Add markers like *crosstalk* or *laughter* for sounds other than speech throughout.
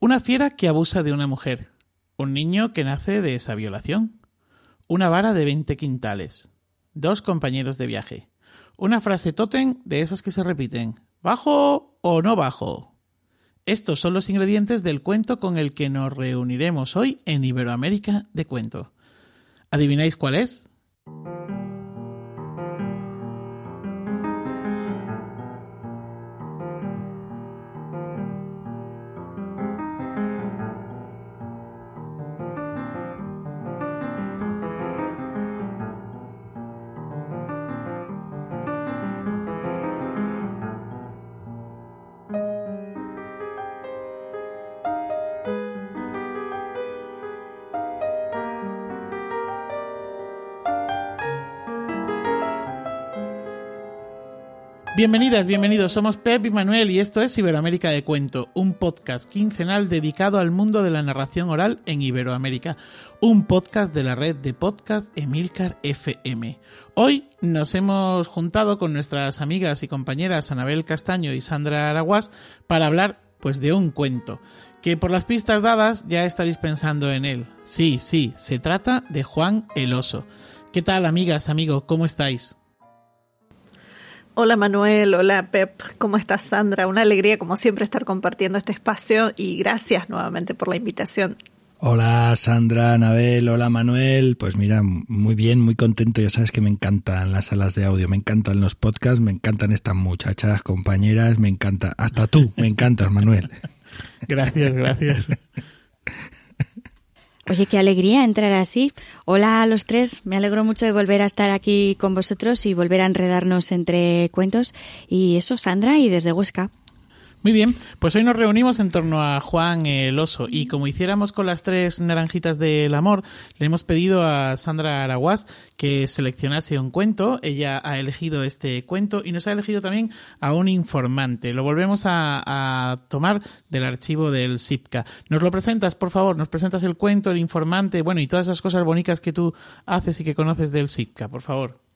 Una fiera que abusa de una mujer. Un niño que nace de esa violación. Una vara de 20 quintales. Dos compañeros de viaje. Una frase totem de esas que se repiten. ¿Bajo o no bajo? Estos son los ingredientes del cuento con el que nos reuniremos hoy en Iberoamérica de Cuento. ¿Adivináis cuál es? Bienvenidas, bienvenidos. Somos Pep y Manuel y esto es Iberoamérica de Cuento, un podcast quincenal dedicado al mundo de la narración oral en Iberoamérica, un podcast de la red de podcast Emilcar FM. Hoy nos hemos juntado con nuestras amigas y compañeras Anabel Castaño y Sandra Araguas para hablar pues de un cuento, que por las pistas dadas ya estaréis pensando en él. Sí, sí, se trata de Juan el Oso. ¿Qué tal amigas, amigo? ¿Cómo estáis? Hola Manuel, hola Pep, ¿cómo estás Sandra? Una alegría como siempre estar compartiendo este espacio y gracias nuevamente por la invitación. Hola Sandra, Anabel, hola Manuel. Pues mira, muy bien, muy contento. Ya sabes que me encantan las salas de audio, me encantan los podcasts, me encantan estas muchachas, compañeras, me encanta. Hasta tú, me encantas, Manuel. *laughs* Gracias, gracias. *laughs* Oye, qué alegría entrar así. Hola a los tres, me alegro mucho de volver a estar aquí con vosotros y volver a enredarnos entre cuentos. Y eso, Sandra, y desde Huesca. Muy bien, pues hoy nos reunimos en torno a Juan el oso y como hiciéramos con las tres naranjitas del amor, le hemos pedido a Sandra Araguas que seleccionase un cuento. Ella ha elegido este cuento y nos ha elegido también a un informante. Lo volvemos a, a tomar del archivo del SIPCA. ¿Nos lo presentas, por favor? ¿Nos presentas el cuento, el informante, bueno, y todas esas cosas bonitas que tú haces y que conoces del SIPCA, por favor?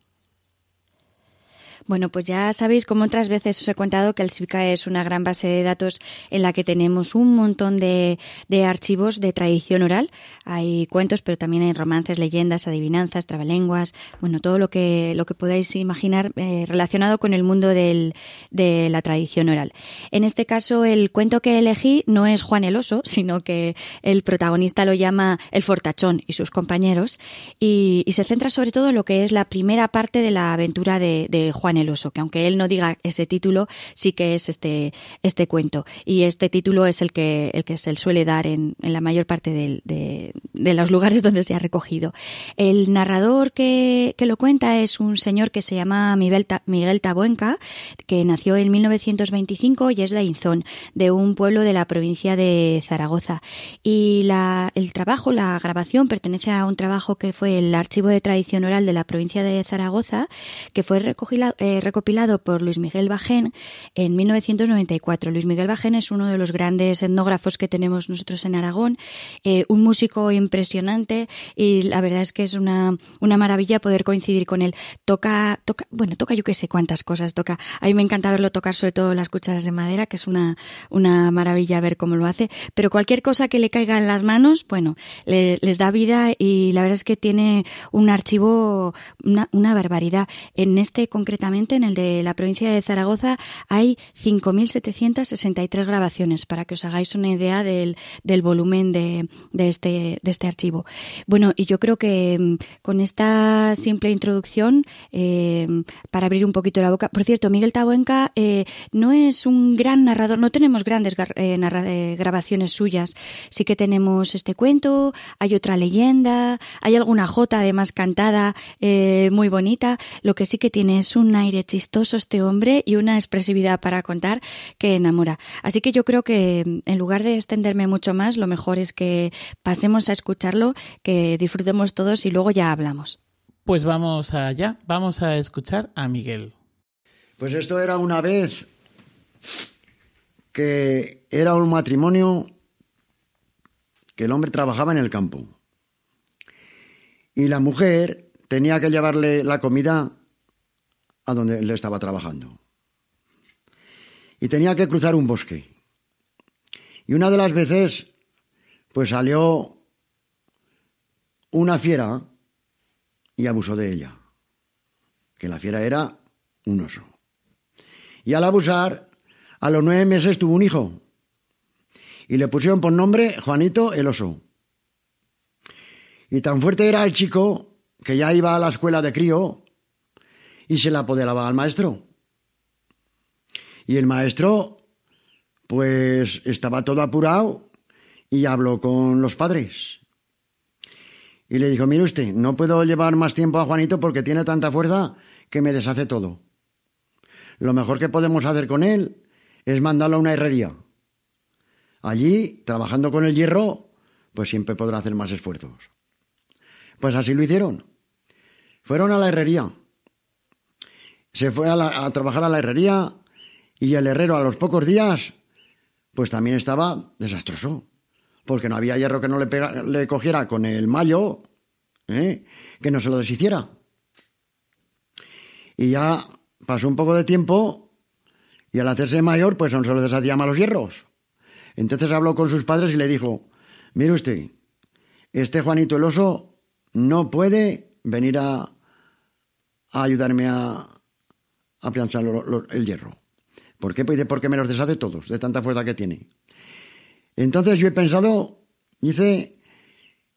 Bueno, pues ya sabéis, como otras veces os he contado, que el SIPCA es una gran base de datos en la que tenemos un montón de, archivos de tradición oral. Hay cuentos, pero también hay romances, leyendas, adivinanzas, trabalenguas, bueno, todo lo que, lo que podáis imaginar eh, relacionado con el mundo del, de la tradición oral. En este caso, el cuento que elegí no es Juan el Oso, sino que el protagonista lo llama El Fortachón y sus compañeros, y, y se centra sobre todo en lo que es la primera parte de la aventura de, de Juan el Oso, que aunque él no diga ese título, sí que es este, este cuento. Y este título es el que, el que se suele dar en, en la mayor parte de, de, los lugares donde se ha recogido. El narrador que, que lo cuenta es un señor que se llama Miguel, Miguel Tabuenca, que nació en 1925 y es de Inzón, de un pueblo de la provincia de Zaragoza. Y la, el trabajo, la grabación, pertenece a un trabajo que fue el Archivo de Tradición Oral de la provincia de Zaragoza, que fue recogido, eh, recopilado por Luis Miguel Bajén en 1994. Luis Miguel Bajén es uno de los grandes etnógrafos que tenemos nosotros en Aragón, eh, un músico impresionante y la verdad es que es una, una maravilla poder coincidir con él. Toca, toca, bueno, toca yo que sé cuántas cosas toca. A mí me encanta verlo tocar sobre todo las cucharas de madera, que es una, una maravilla ver cómo lo hace, pero cualquier cosa que le caiga en las manos, bueno, le, les da vida y la verdad es que tiene un archivo, una, una barbaridad. En este concretamente, en el de la provincia de Zaragoza, hay 5.763 grabaciones, para que os hagáis una idea del, del volumen de, de, este, de este archivo. Bueno, y yo creo que mm, con esta simple introducción, eh, para abrir un poquito la boca, por cierto, Miguel Tabuenca eh, no es un gran narrador, no tenemos grandes eh, eh, grabaciones suyas, sí que tenemos este cuento, hay otra leyenda, hay alguna jota además cantada muy bonita, lo que sí que tiene es un aire chistoso este hombre y una expresividad para contar que enamora. Así que yo creo que en lugar de extenderme mucho más, lo mejor es que pasemos a escucharlo, que disfrutemos todos y luego ya hablamos. Pues vamos allá, vamos a escuchar a Miguel. Pues esto era una vez que era un matrimonio que el hombre trabajaba en el campo y la mujer tenía que llevarle la comida a donde él estaba trabajando. Y tenía que cruzar un bosque. Y una de las veces, pues salió una fiera y abusó de ella. Que la fiera era un oso. Y al abusar, a los nueve meses tuvo un hijo. Y le pusieron por nombre Juanito el oso. Y tan fuerte era el chico que ya iba a la escuela de crío y se la apoderaba al maestro. Y el maestro, pues estaba todo apurado y habló con los padres. Y le dijo, mire usted, no puedo llevar más tiempo a Juanito porque tiene tanta fuerza que me deshace todo. Lo mejor que podemos hacer con él es mandarlo a una herrería. Allí, trabajando con el hierro, pues siempre podrá hacer más esfuerzos. Pues así lo hicieron. Fueron a la herrería. Se fue a, trabajar a la herrería y el herrero a los pocos días, pues también estaba desastroso porque no había hierro que no le, cogiera con el mayo, ¿eh? que no se lo deshiciera. Y ya pasó un poco de tiempo y al hacerse mayor, pues no se lo deshacía más los hierros. Entonces habló con sus padres y le dijo, mire usted, este Juanito el oso no puede venir a, ayudarme a, a planchar el hierro. ¿Por qué? Pues porque me los deshace todos, de tanta fuerza que tiene. Entonces yo he pensado, dice,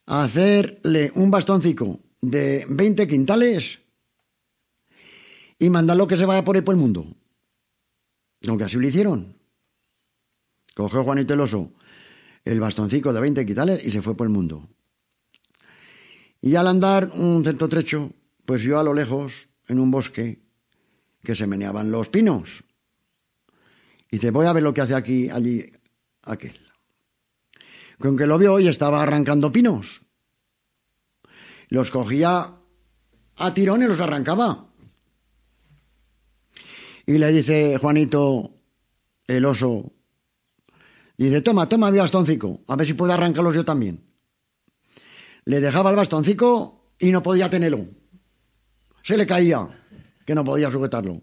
hacerle un bastoncico de 20 quintales y mandarlo que se vaya por ahí por el mundo. Aunque así lo hicieron. Cogió Juanito el oso el bastoncico de 20 quintales y se fue por el mundo. Y al andar un cierto trecho, pues vio a lo lejos, en un bosque, que se meneaban los pinos. Y dice, voy a ver lo que hace aquí, allí, aquel con que lo vio y estaba arrancando pinos. Los cogía a tirón y los arrancaba. Y le dice Juanito, el oso, dice, toma, toma mi bastoncico, a ver si puedo arrancarlos yo también. Le dejaba el bastoncico y no podía tenerlo. Se le caía, que no podía sujetarlo.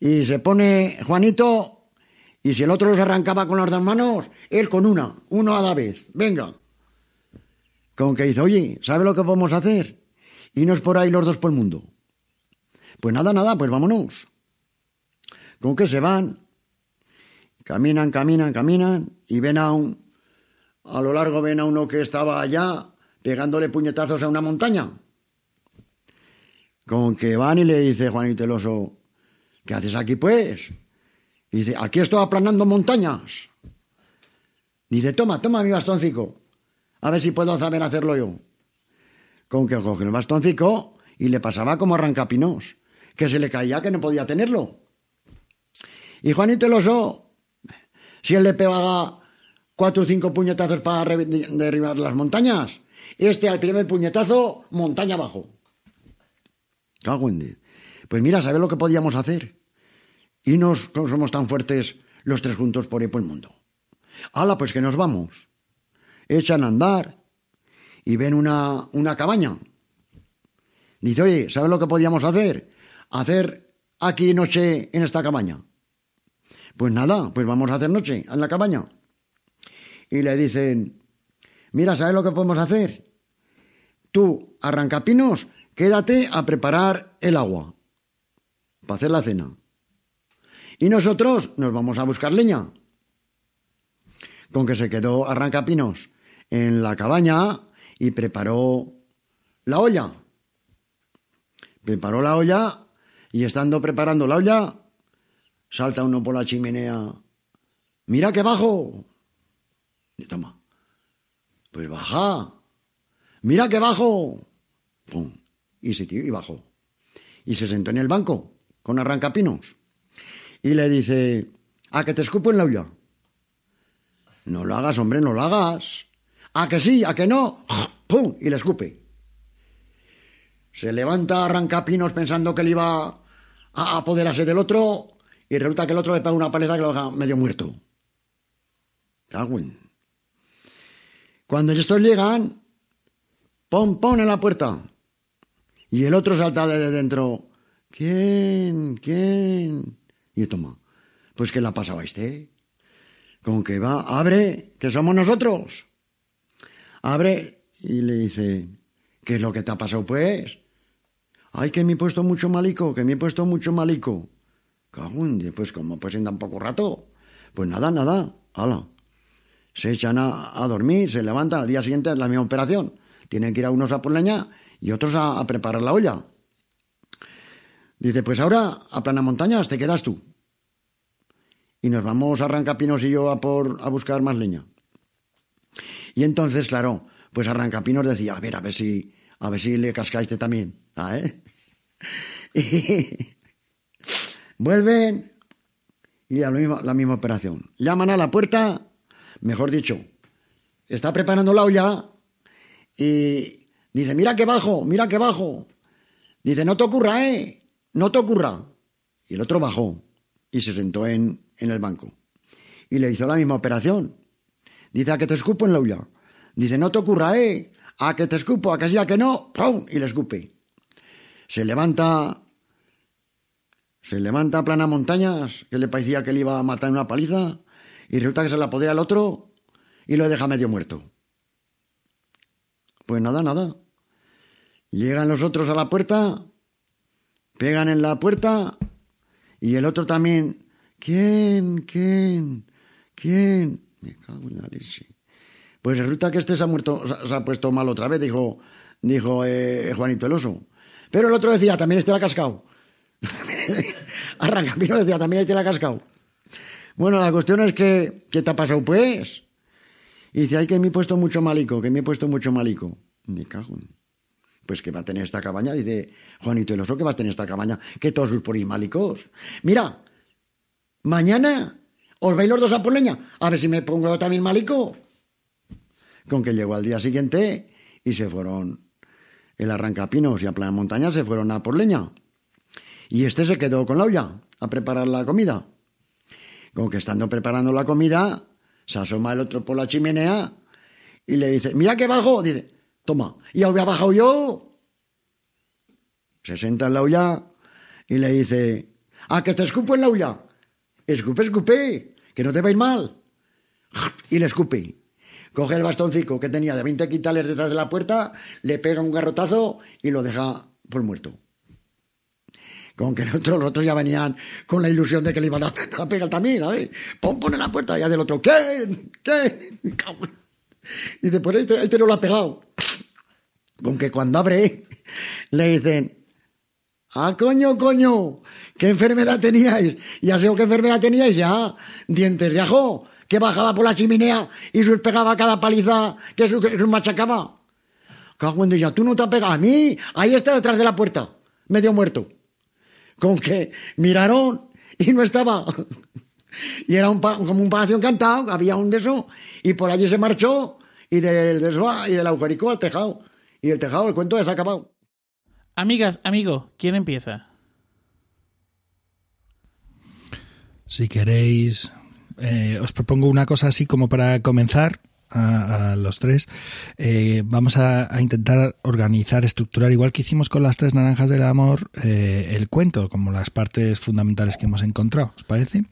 Y se pone Juanito y si el otro los arrancaba con las dos manos, él con una, uno a la vez. Venga. Con que dice, oye, ¿sabe lo que podemos hacer? Irnos por ahí los dos por el mundo. Pues nada, nada, pues vámonos. Con que se van, caminan, caminan, caminan, y ven a un, a lo largo ven a uno que estaba allá pegándole puñetazos a una montaña. Con que van y le dice Juanito el oso, ¿qué haces aquí pues? Y dice, aquí estoy aplanando montañas. Dice, toma, toma mi bastoncico. A ver si puedo saber hacerlo yo. Con que coge el bastoncico y le pasaba como arrancapinos, que se le caía que no podía tenerlo. Y Juanito el oso, si él le pegaba cuatro o cinco puñetazos para derribar las montañas, este al primer puñetazo, montaña abajo. Pues mira, ¿sabes lo que podíamos hacer? y nos somos tan fuertes los tres juntos por ahí el mundo. ¡Hala, pues que nos vamos! Echan a andar y ven una, una cabaña. Dice, oye, ¿sabes lo que podíamos hacer? Hacer aquí noche en esta cabaña. Pues nada, pues vamos a hacer noche en la cabaña. Y le dicen, mira, ¿sabes lo que podemos hacer? Tú, arrancapinos, quédate a preparar el agua para hacer la cena. Y nosotros nos vamos a buscar leña. Con que se quedó Arrancapinos en la cabaña y preparó la olla. Preparó la olla y estando preparando la olla, salta uno por la chimenea. Mira que bajo. Y toma. Pues baja. Mira que bajo. Pum. Y se y bajó. Y se sentó en el banco con arrancapinos y le dice, ¿a que te escupo en la olla? No lo hagas, hombre, no lo hagas. ¿A que sí? ¿A que no? *laughs* Y le escupe. Se levanta, arranca pinos pensando que le iba a apoderarse del otro y resulta que el otro le pega una paleta que lo deja medio muerto. Cuando estos llegan, pon, pon en la puerta. Y el otro salta de dentro. ¿Quién? ¿Quién? Y toma, pues ¿qué la pasaba este? Con que va, abre, que somos nosotros. Abre y le dice, ¿qué es lo que te ha pasado pues? Ay, que me he puesto mucho malico, que me he puesto mucho malico. Cagún, pues como pues en tan poco rato. Pues nada, nada, hala. Se echan a, dormir, se levantan, al día siguiente es la misma operación. Tienen que ir a unos a por leña y otros a, preparar la olla. Dice, pues ahora a plana montañas te quedas tú. Y nos vamos a Arrancapinos y yo a, por, a buscar más leña. Y entonces, claro, pues Arrancapinos decía, a ver, a ver si, a ver si le cascaste también. ¿ah? *laughs* Y vuelven y a la misma, la misma operación. Llaman a la puerta, mejor dicho, está preparando la olla y dice, mira que bajo, mira que bajo. Dice, no te ocurra, ¿eh? No te ocurra. Y el otro bajó y se sentó en, en el banco. Y le hizo la misma operación. Dice, a que te escupo en la olla. Dice, no te ocurra, ¿eh? A que te escupo, a que sí, a que no, ¡pum! Y le escupe. Se levanta, se levanta a plana montañas, que le parecía que le iba a matar en una paliza, y resulta que se la apodera al otro y lo deja medio muerto. Pues nada, nada. Llegan los otros a la puerta, pegan en la puerta, y el otro también, ¿quién? ¿quién? ¿quién? Me cago en la. Pues resulta que este se ha muerto, se ha puesto mal otra vez, dijo, dijo eh, Juanito el oso. Pero el otro decía, también este la ha cascado. *laughs* Arrancapino decía, también este la ha cascado. Bueno, la cuestión es que, ¿qué te ha pasado pues? Y dice, ay, que me he puesto mucho malico, que me he puesto mucho malico. Me cago en... Pues que va a tener esta cabaña, dice Juanito el oso, que va a tener esta cabaña, que todos sus poris malicos. Mira, mañana os vais los dos a por leña, a ver si me pongo también malico. Con que llegó al día siguiente y se fueron el arrancapinos y a Plana Montaña se fueron a por leña. Y este se quedó con la olla a preparar la comida. Con que estando preparando la comida, se asoma el otro por la chimenea y le dice, mira que bajo. Dice, toma, y había bajado yo. Se sienta en la olla y le dice, ¿a que te escupo en la olla? Escupe, escupe, que no te va mal. Y le escupe. Coge el bastoncico que tenía de 20 quintales detrás de la puerta, le pega un garrotazo y lo deja por muerto. Con que otros, los otros ya venían con la ilusión de que le iban a, *laughs* pegar también, ¿sabes? Pon, pon en la puerta ya del otro, ¿quién? ¿Quién? *laughs* Y dice, pues este, este no lo ha pegado. Con que cuando abre, le dicen, ah, coño, coño, ¿qué enfermedad teníais? Ya sé qué enfermedad teníais, ya, dientes de ajo, que bajaba por la chimenea y sus pegaba cada paliza que sus, sus machacaba. Cago en Dios, tú no te has pegado a mí, ahí está detrás de la puerta, medio muerto. Con que miraron y no estaba. *laughs* Y era un, como un palacio encantado, había un de y por allí se marchó, y del, del y del agujerico al tejado. Y el tejado, el cuento ha acabado. Amigas, amigo, ¿quién empieza? Si queréis, eh, os propongo una cosa así como para comenzar a, a los tres. Eh, vamos a, a intentar organizar, estructurar, igual que hicimos con las tres naranjas del amor, eh, el cuento, como las partes fundamentales que hemos encontrado. ¿Os parece?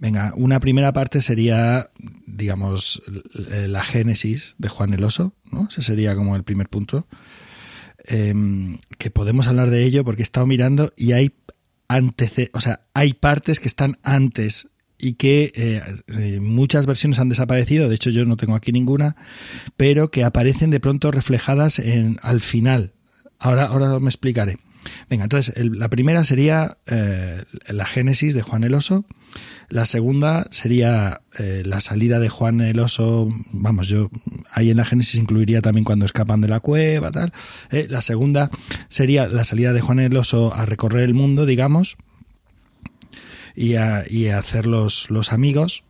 Venga, una primera parte sería, digamos, l- la génesis de Juan el Oso, ¿no? Ese sería como el primer punto. Em, que podemos hablar de ello porque he estado mirando y hay o sea, hay partes que están antes y que eh, eh, muchas versiones han desaparecido, de hecho yo no tengo aquí ninguna, pero que aparecen de pronto reflejadas en, al final. Ahora, ahora me explicaré. Venga, entonces la primera sería eh, la génesis de Juan el Oso, la segunda sería eh, la salida de Juan el Oso, vamos, yo ahí en la génesis incluiría también cuando escapan de la cueva, tal. Eh, la segunda sería la salida de Juan el Oso a recorrer el mundo, digamos, y a, y a hacer los, los amigos,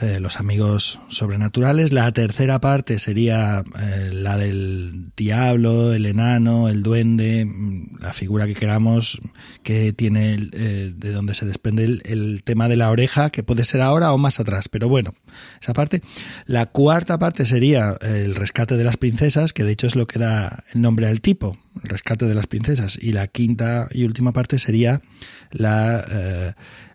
eh, los amigos sobrenaturales. La tercera parte sería eh, la del diablo, el enano, el duende, mm, la figura que queramos, que tiene eh, de donde se desprende el, el tema de la oreja, que puede ser ahora o más atrás, pero bueno, esa parte. La cuarta parte sería el rescate de las princesas, que de hecho es lo que da el nombre al tipo, el rescate de las princesas. Y la quinta y última parte sería la,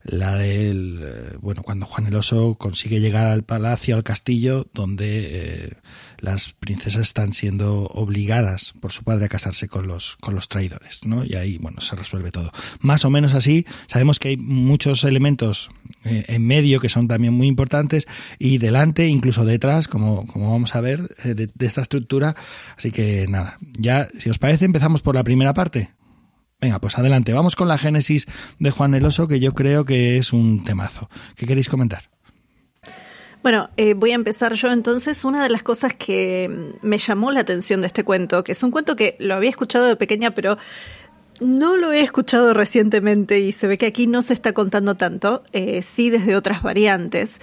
la del, eh, bueno, cuando Juan el Oso consigue llegar al palacio, al castillo, donde eh, las princesas están siendo obligadas por su padre a casarse con los, con los traidores, ¿no? Y ahí, bueno, se resuelve todo. Más o menos así, sabemos que hay muchos elementos eh, en medio que son también muy importantes y delante, incluso detrás, como, como vamos a ver, de, de esta estructura. Así que nada, ya, si os parece, empezamos por la primera parte. Venga, pues adelante, vamos con la génesis de Juan el Oso, que yo creo que es un temazo. ¿Qué queréis comentar? Bueno, eh, voy a empezar yo entonces. Una de las cosas que me llamó la atención de este cuento, que es un cuento que lo había escuchado de pequeña, pero no lo he escuchado recientemente y se ve que aquí no se está contando tanto, eh, sí desde otras variantes.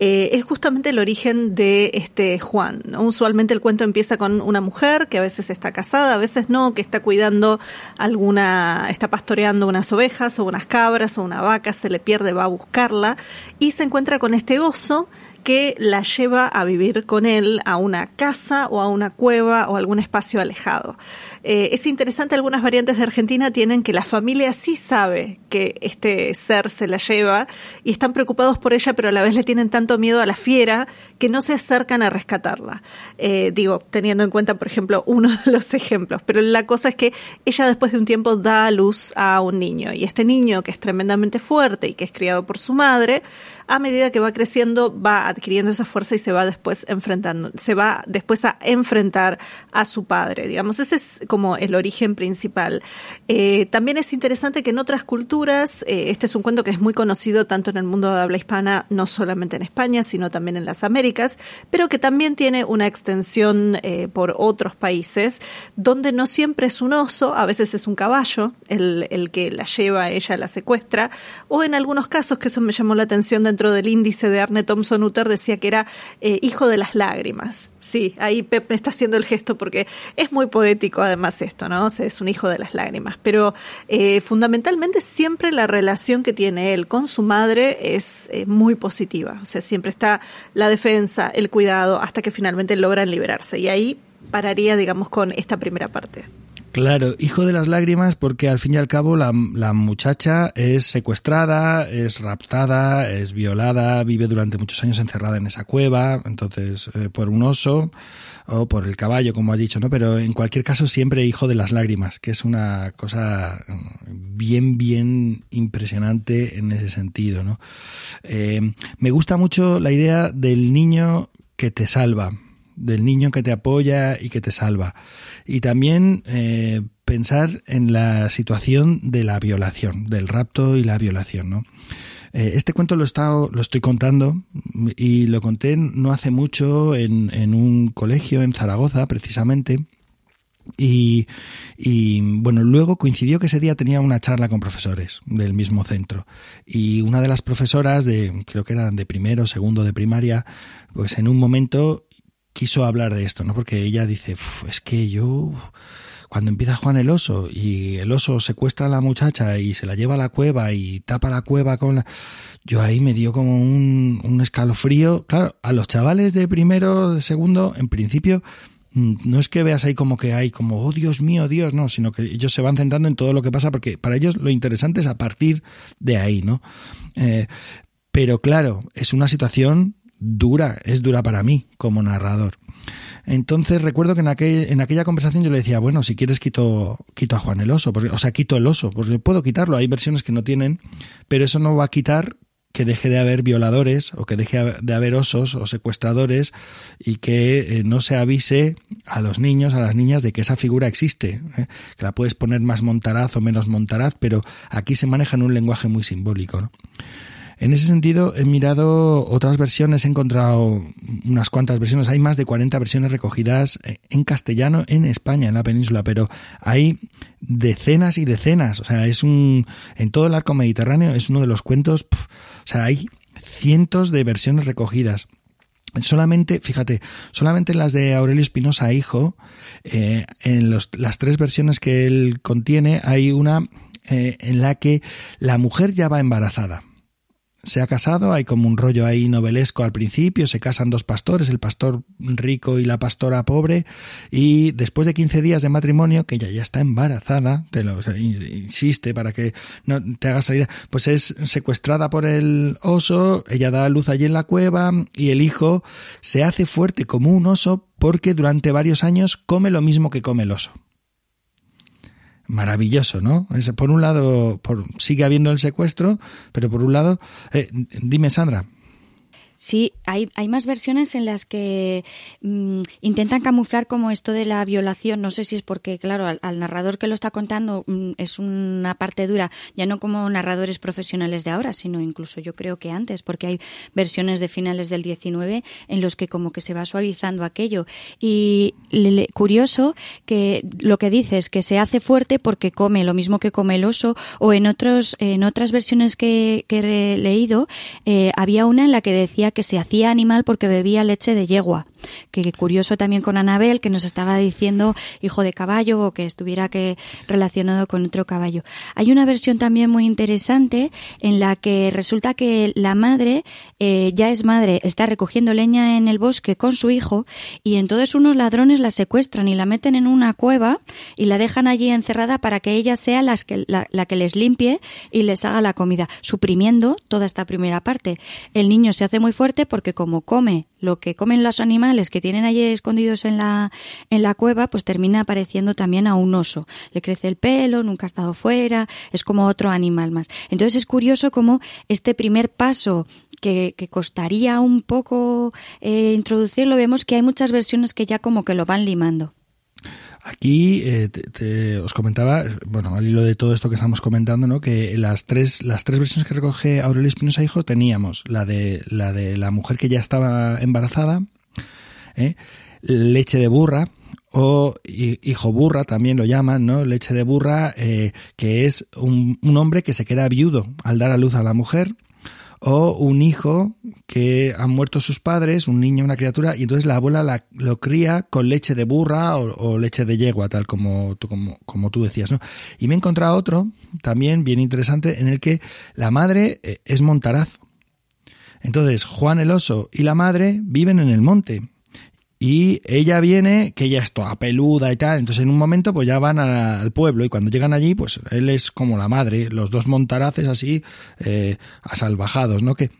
Eh, es justamente el origen de este Juan. Usualmente el cuento empieza con una mujer que a veces está casada, a veces no, que está cuidando alguna, está pastoreando unas ovejas o unas cabras o una vaca, se le pierde, va a buscarla y se encuentra con este oso que la lleva a vivir con él a una casa o a una cueva o algún espacio alejado. Eh, es interesante, algunas variantes de Argentina tienen que la familia sí sabe que este ser se la lleva y están preocupados por ella, pero a la vez le tienen tanto miedo a la fiera que no se acercan a rescatarla. Eh, digo, teniendo en cuenta, por ejemplo, uno de los ejemplos, pero la cosa es que ella después de un tiempo da a luz a un niño y este niño que es tremendamente fuerte y que es criado por su madre, a medida que va creciendo va adquiriendo esa fuerza y se va después enfrentando, se va después a enfrentar a su padre. Digamos, ese es como el origen principal. Eh, también es interesante que en otras culturas, eh, este es un cuento que es muy conocido tanto en el mundo de habla hispana, no solamente en España, sino también en las Américas, pero que también tiene una extensión eh, por otros países, donde no siempre es un oso, a veces es un caballo el, el que la lleva, ella la secuestra, o en algunos casos, que eso me llamó la atención de dentro del índice de Arne Thompson Uter decía que era hijo de las lágrimas. Sí, ahí Pep me está haciendo el gesto porque es muy poético además esto, ¿no? O sea, es un hijo de las lágrimas. Pero eh, fundamentalmente siempre la relación que tiene él con su madre es eh, muy positiva. O sea, siempre está la defensa, el cuidado, hasta que finalmente logran liberarse. Y ahí pararía, digamos, con esta primera parte. Claro, hijo de las lágrimas porque al fin y al cabo la, la, muchacha es secuestrada, es raptada, es violada, vive durante muchos años encerrada en esa cueva, entonces eh, por un oso o por el caballo, como has dicho, ¿no? Pero en cualquier caso siempre hijo de las lágrimas, que es una cosa bien, bien impresionante en ese sentido, ¿no? Eh, me gusta mucho la idea del niño que te salva, del niño que te apoya y que te salva. Y también eh, pensar en la situación de la violación, del rapto y la violación, ¿no? Eh, este cuento lo, he estado, lo estoy contando y lo conté no hace mucho en, en un colegio en Zaragoza, precisamente. Y, y, bueno, luego coincidió que ese día tenía una charla con profesores del mismo centro. Y una de las profesoras de, creo que eran de primero, segundo de primaria, pues en un momento quiso hablar de esto, ¿no? Porque ella dice, es que yo, cuando empieza Juan el oso y el oso secuestra a la muchacha y se la lleva a la cueva y tapa la cueva con la... Yo ahí me dio como un, escalofrío. Claro, a los chavales de primero, de segundo, en principio, no es que veas ahí como que hay como, oh Dios mío, Dios, no, sino que ellos se van centrando en todo lo que pasa porque para ellos lo interesante es a partir de ahí, ¿no? Eh, pero claro, es una situación dura, es dura para mí como narrador. Entonces recuerdo que en, aquel, en aquella conversación yo le decía, bueno, si quieres quito, quito a Juan el oso, porque, o sea, quito el oso, porque puedo quitarlo, hay versiones que no tienen, pero eso no va a quitar que deje de haber violadores o que deje de haber osos o secuestradores y que eh, no se avise a los niños, a las niñas de que esa figura existe, ¿eh? que la puedes poner más montaraz o menos montaraz, pero aquí se maneja en un lenguaje muy simbólico. ¿no? En ese sentido, he mirado otras versiones, he encontrado unas cuantas versiones, hay más de 40 versiones recogidas en castellano en España, en la península, pero hay decenas y decenas, o sea, es un, en todo el arco mediterráneo es uno de los cuentos, o sea, hay cientos de versiones recogidas. Solamente, fíjate, solamente en las de Aurelio Espinosa, hijo, eh, en los, las tres versiones que él contiene, hay una eh, en la que la mujer ya va embarazada se ha casado, hay como un rollo ahí novelesco al principio, se casan dos pastores, el pastor rico y la pastora pobre, y después de 15 días de matrimonio, que ella ya está embarazada, te lo insiste para que no te hagas salida, pues es secuestrada por el oso, ella da luz allí en la cueva, y el hijo se hace fuerte como un oso porque durante varios años come lo mismo que come el oso maravilloso, ¿no? por un lado, por, sigue habiendo el secuestro, pero por un lado, eh, dime Sandra. Sí, hay, hay más versiones en las que mm, intentan camuflar como esto de la violación. No sé si es porque, claro, al, narrador que lo está contando mm, es una parte dura, ya no como narradores profesionales de ahora, sino incluso yo creo que antes, porque hay versiones de finales del 19 en los que como que se va suavizando aquello. Y curioso que lo que dice es que se hace fuerte porque come lo mismo que come el oso, o en, otros, en otras versiones que, he leído, eh, había una en la que decía que se hacía animal porque bebía leche de yegua. Que curioso también con Anabel, que nos estaba diciendo hijo de caballo o que estuviera que relacionado con otro caballo. Hay una versión también muy interesante en la que resulta que la madre eh, ya es madre, está recogiendo leña en el bosque con su hijo y entonces unos ladrones la secuestran y la meten en una cueva y la dejan allí encerrada para que ella sea que, la que les limpie y les haga la comida, suprimiendo toda esta primera parte. El niño se hace muy fuerte porque como come lo que comen los animales que tienen allí escondidos en la, en la cueva, pues termina apareciendo también a un oso. Le crece el pelo, nunca ha estado fuera, es como otro animal más. Entonces es curioso cómo este primer paso que, que, costaría un poco eh, introducirlo, vemos que hay muchas versiones que ya como que lo van limando. Aquí eh, te, os comentaba, bueno, al hilo de todo esto que estamos comentando, ¿no? que las tres, las tres versiones que recoge Aurelio Espinosa Hijo teníamos la de la de la mujer que ya estaba embarazada, ¿eh? leche de burra, o hijo burra también lo llaman, ¿no? Leche de burra, eh, que es un, un, hombre que se queda viudo al dar a luz a la mujer o un hijo que han muerto sus padres, un niño, una criatura, y entonces la abuela la, lo cría con leche de burra o, leche de yegua, tal como, como, como tú decías, ¿no? Y me he encontrado otro, también bien interesante, en el que la madre eh, es montaraz. Entonces, Juan el oso y la madre viven en el monte y ella viene, que ella es toda peluda y tal, entonces en un momento pues ya van al pueblo y cuando llegan allí pues él es como la madre, los dos montaraces así eh, asalvajados, ¿no? Que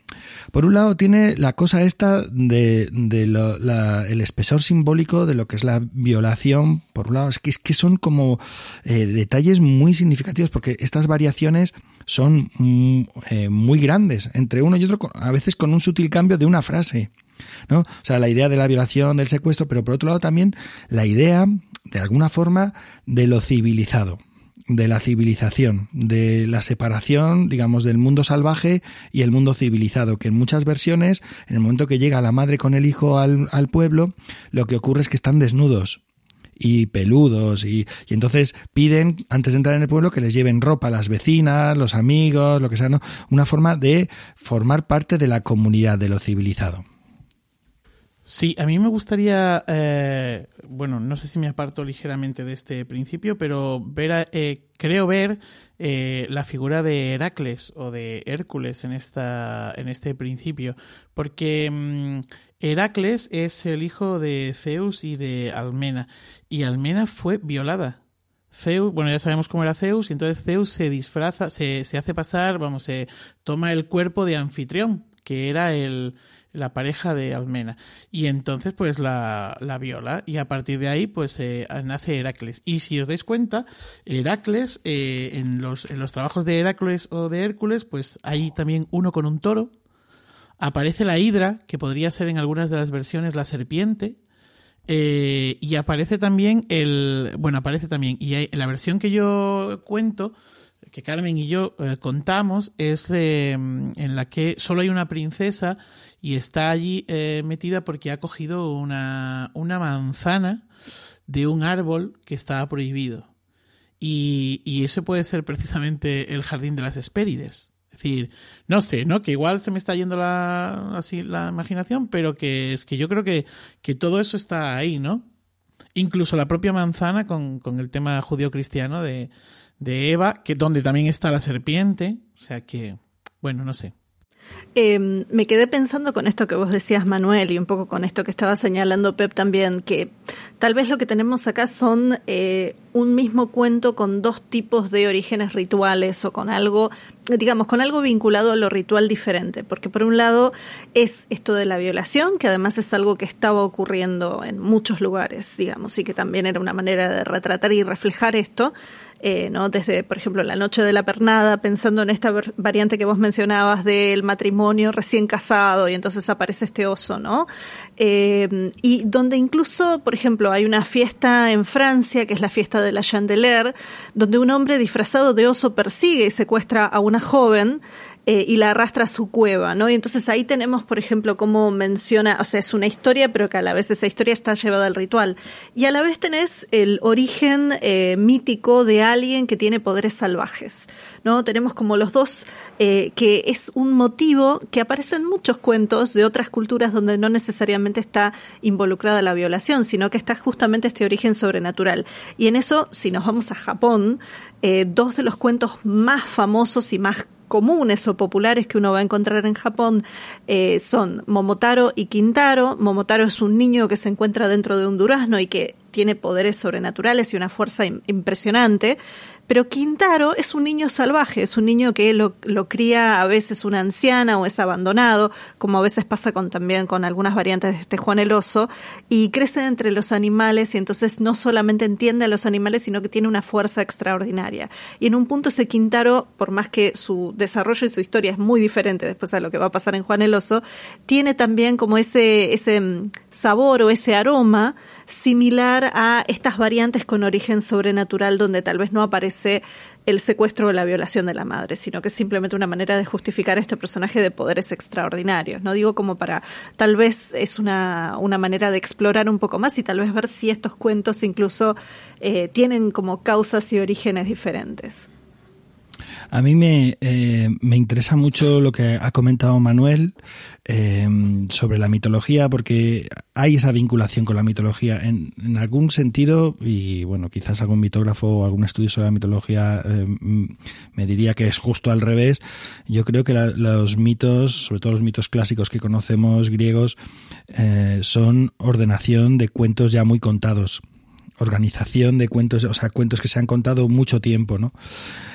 por un lado tiene la cosa esta de, de lo, el espesor simbólico de lo que es la violación, por un lado es que, es que son como eh, detalles muy significativos porque estas variaciones son mm, eh, muy grandes entre uno y otro, a veces con un sutil cambio de una frase. ¿No? O sea, la idea de la violación, del secuestro, pero por otro lado también la idea, de alguna forma, de lo civilizado de la civilización, de la separación, digamos, del mundo salvaje y el mundo civilizado, que en muchas versiones, en el momento que llega la madre con el hijo al, pueblo, lo que ocurre es que están desnudos y peludos y, y, entonces piden antes de entrar en el pueblo que les lleven ropa a las vecinas, los amigos, lo que sea, ¿no? Una forma de formar parte de la comunidad de lo civilizado. Sí, a mí me gustaría, eh, bueno, no sé si me aparto ligeramente de este principio, pero ver, eh, creo ver eh, la figura de Heracles o de Hércules en esta, en este principio, porque mm, Heracles es el hijo de Zeus y de Almena, y Almena fue violada. Zeus, bueno, ya sabemos cómo era Zeus, y entonces Zeus se disfraza, se, se hace pasar, vamos, se toma el cuerpo de anfitrión, que era el, la pareja de Almena. Y entonces, pues la, la viola. Y a partir de ahí, pues eh, nace Heracles. Y si os dais cuenta, Heracles, eh, en, los, en los trabajos de Heracles o de Hércules, pues hay también uno con un toro. Aparece la hidra, que podría ser en algunas de las versiones la serpiente. Eh, y aparece también el. Bueno, aparece también. Y hay, la versión que yo cuento que Carmen y yo eh, contamos es en la que solo hay una princesa y está allí eh, metida porque ha cogido una, una, manzana de un árbol que estaba prohibido. Y, y ese puede ser precisamente el jardín de las Hespérides. Es decir, no sé, ¿no? Que igual se me está yendo la, así la imaginación, pero que es que yo creo que, que todo eso está ahí, ¿no? Incluso la propia manzana con, con el tema judío-cristiano de, de Eva, que donde también está la serpiente, o sea que, bueno, no sé. Eh, me quedé pensando con esto que vos decías, Manuel, y un poco con esto que estaba señalando Pep también, que tal vez lo que tenemos acá son eh, un mismo cuento con dos tipos de orígenes rituales o con algo, digamos, con algo vinculado a lo ritual diferente. Porque por un lado es esto de la violación, que además es algo que estaba ocurriendo en muchos lugares, digamos, y que también era una manera de retratar y reflejar esto. Eh, ¿no? Desde, por ejemplo, la noche de la pernada, pensando en esta variante que vos mencionabas del matrimonio recién casado y entonces aparece este oso, ¿no? Eh, y donde incluso, por ejemplo, hay una fiesta en Francia, que es la fiesta de la Chandeleur, donde un hombre disfrazado de oso persigue y secuestra a una joven eh, y la arrastra a su cueva, ¿no? Y entonces ahí tenemos, por ejemplo, cómo menciona, o sea, es una historia, pero que a la vez esa historia está llevada al ritual. Y a la vez tenés el origen eh, mítico de alguien que tiene poderes salvajes, ¿no? Tenemos como los dos, eh, que es un motivo que aparece en muchos cuentos de otras culturas donde no necesariamente está involucrada la violación, sino que está justamente este origen sobrenatural. Y en eso, si nos vamos a Japón, dos de los cuentos más famosos y más comunes o populares que uno va a encontrar en Japón eh, son Momotaro y Quintaro. Momotaro es un niño que se encuentra dentro de un durazno y que tiene poderes sobrenaturales y una fuerza impresionante. Pero Quintaro es un niño salvaje, es un niño que lo, lo, cría a veces una anciana o es abandonado, como a veces pasa con, también con algunas variantes de este Juan el Oso, y crece entre los animales y entonces no solamente entiende a los animales, sino que tiene una fuerza extraordinaria. Y en un punto ese Quintaro, por más que su desarrollo y su historia es muy diferente después a lo que va a pasar en Juan el Oso, tiene también como ese, ese mm, sabor o ese aroma similar a estas variantes con origen sobrenatural donde tal vez no aparece el secuestro o la violación de la madre, sino que es simplemente una manera de justificar a este personaje de poderes extraordinarios. No digo como para, tal vez es una, una manera de explorar un poco más y tal vez ver si estos cuentos incluso eh, tienen como causas y orígenes diferentes. A mí me, eh, me interesa mucho lo que ha comentado Manuel eh, sobre la mitología, porque hay esa vinculación con la mitología en, algún sentido, y bueno, quizás algún mitógrafo o algún estudio sobre la mitología eh, me diría que es justo al revés. Yo creo que la, los mitos, sobre todo los mitos clásicos que conocemos griegos, eh, son ordenación de cuentos ya muy contados organización de cuentos, o sea, cuentos que se han contado mucho tiempo, ¿no?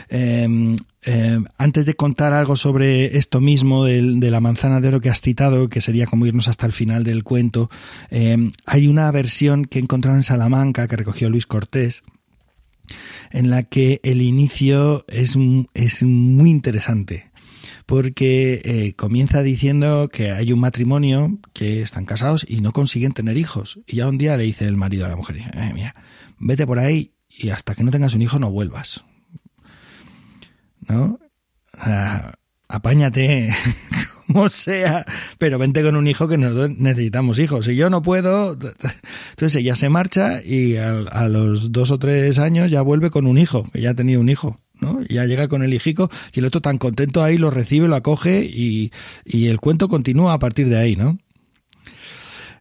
Eh, eh, antes de contar algo sobre esto mismo de, de, la manzana de oro que has citado, que sería como irnos hasta el final del cuento, eh, hay una versión que he encontrado en Salamanca que recogió Luis Cortés, en la que el inicio es, es muy interesante porque eh, comienza diciendo que hay un matrimonio que están casados y no consiguen tener hijos. Y ya un día le dice el marido a la mujer, eh, mira, vete por ahí y hasta que no tengas un hijo no vuelvas. ¿No? Ah, apáñate *laughs* como sea, pero vente con un hijo que nosotros necesitamos hijos. Si yo no puedo, entonces ella se marcha y a los dos o tres años ya vuelve con un hijo, que ya ha tenido un hijo. Ya llega con el hijico y el otro tan contento ahí lo recibe, lo acoge y, y el cuento continúa a partir de ahí, ¿no?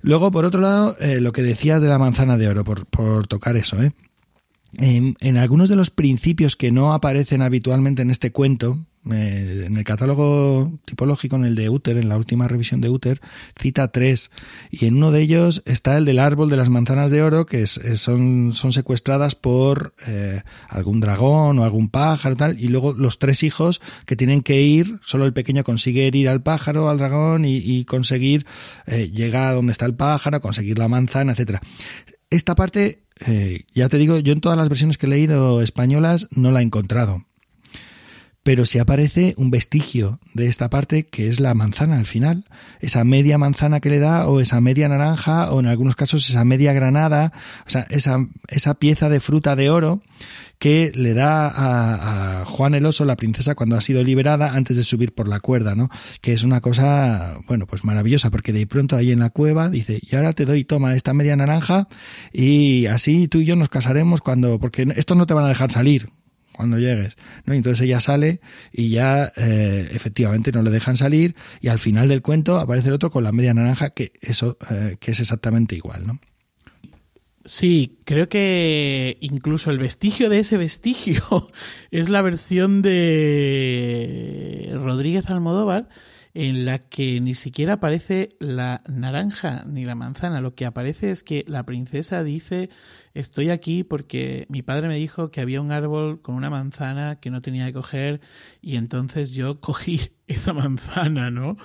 Luego, por otro lado, eh, lo que decías de la manzana de oro, por, por tocar eso, ¿eh? En, en, algunos de los principios que no aparecen habitualmente en este cuento, eh, en el catálogo tipológico, en el de Uter, en la última revisión de Uter, cita tres. Y en uno de ellos está el del árbol de las manzanas de oro, que es, son secuestradas por eh, algún dragón o algún pájaro tal. Y luego los tres hijos que tienen que ir, solo el pequeño consigue ir al pájaro, al dragón y, y conseguir eh, llegar a donde está el pájaro, conseguir la manzana, etcétera. Esta parte, eh, ya te digo, yo en todas las versiones que he leído españolas no la he encontrado pero si aparece un vestigio de esta parte que es la manzana al final, esa media manzana que le da o esa media naranja o en algunos casos esa media granada, o sea, esa, esa pieza de fruta de oro que le da a, Juan el oso, la princesa, cuando ha sido liberada antes de subir por la cuerda, ¿no? Que es una cosa, bueno, pues maravillosa, porque de pronto ahí en la cueva dice, y ahora te doy, toma esta media naranja, y así tú y yo nos casaremos cuando, porque estos no te van a dejar salir, cuando llegues. ¿no? Entonces ella sale y ya eh, efectivamente no le dejan salir y al final del cuento aparece el otro con la media naranja que eso eh, que es exactamente igual, ¿no? Sí, creo que incluso el vestigio de ese vestigio *laughs* es la versión de Rodríguez Almodóvar en la que ni siquiera aparece la naranja ni la manzana. Lo que aparece es que la princesa dice estoy aquí porque mi padre me dijo que había un árbol con una manzana que no tenía que coger y entonces yo *laughs* cogí esa manzana, ¿no?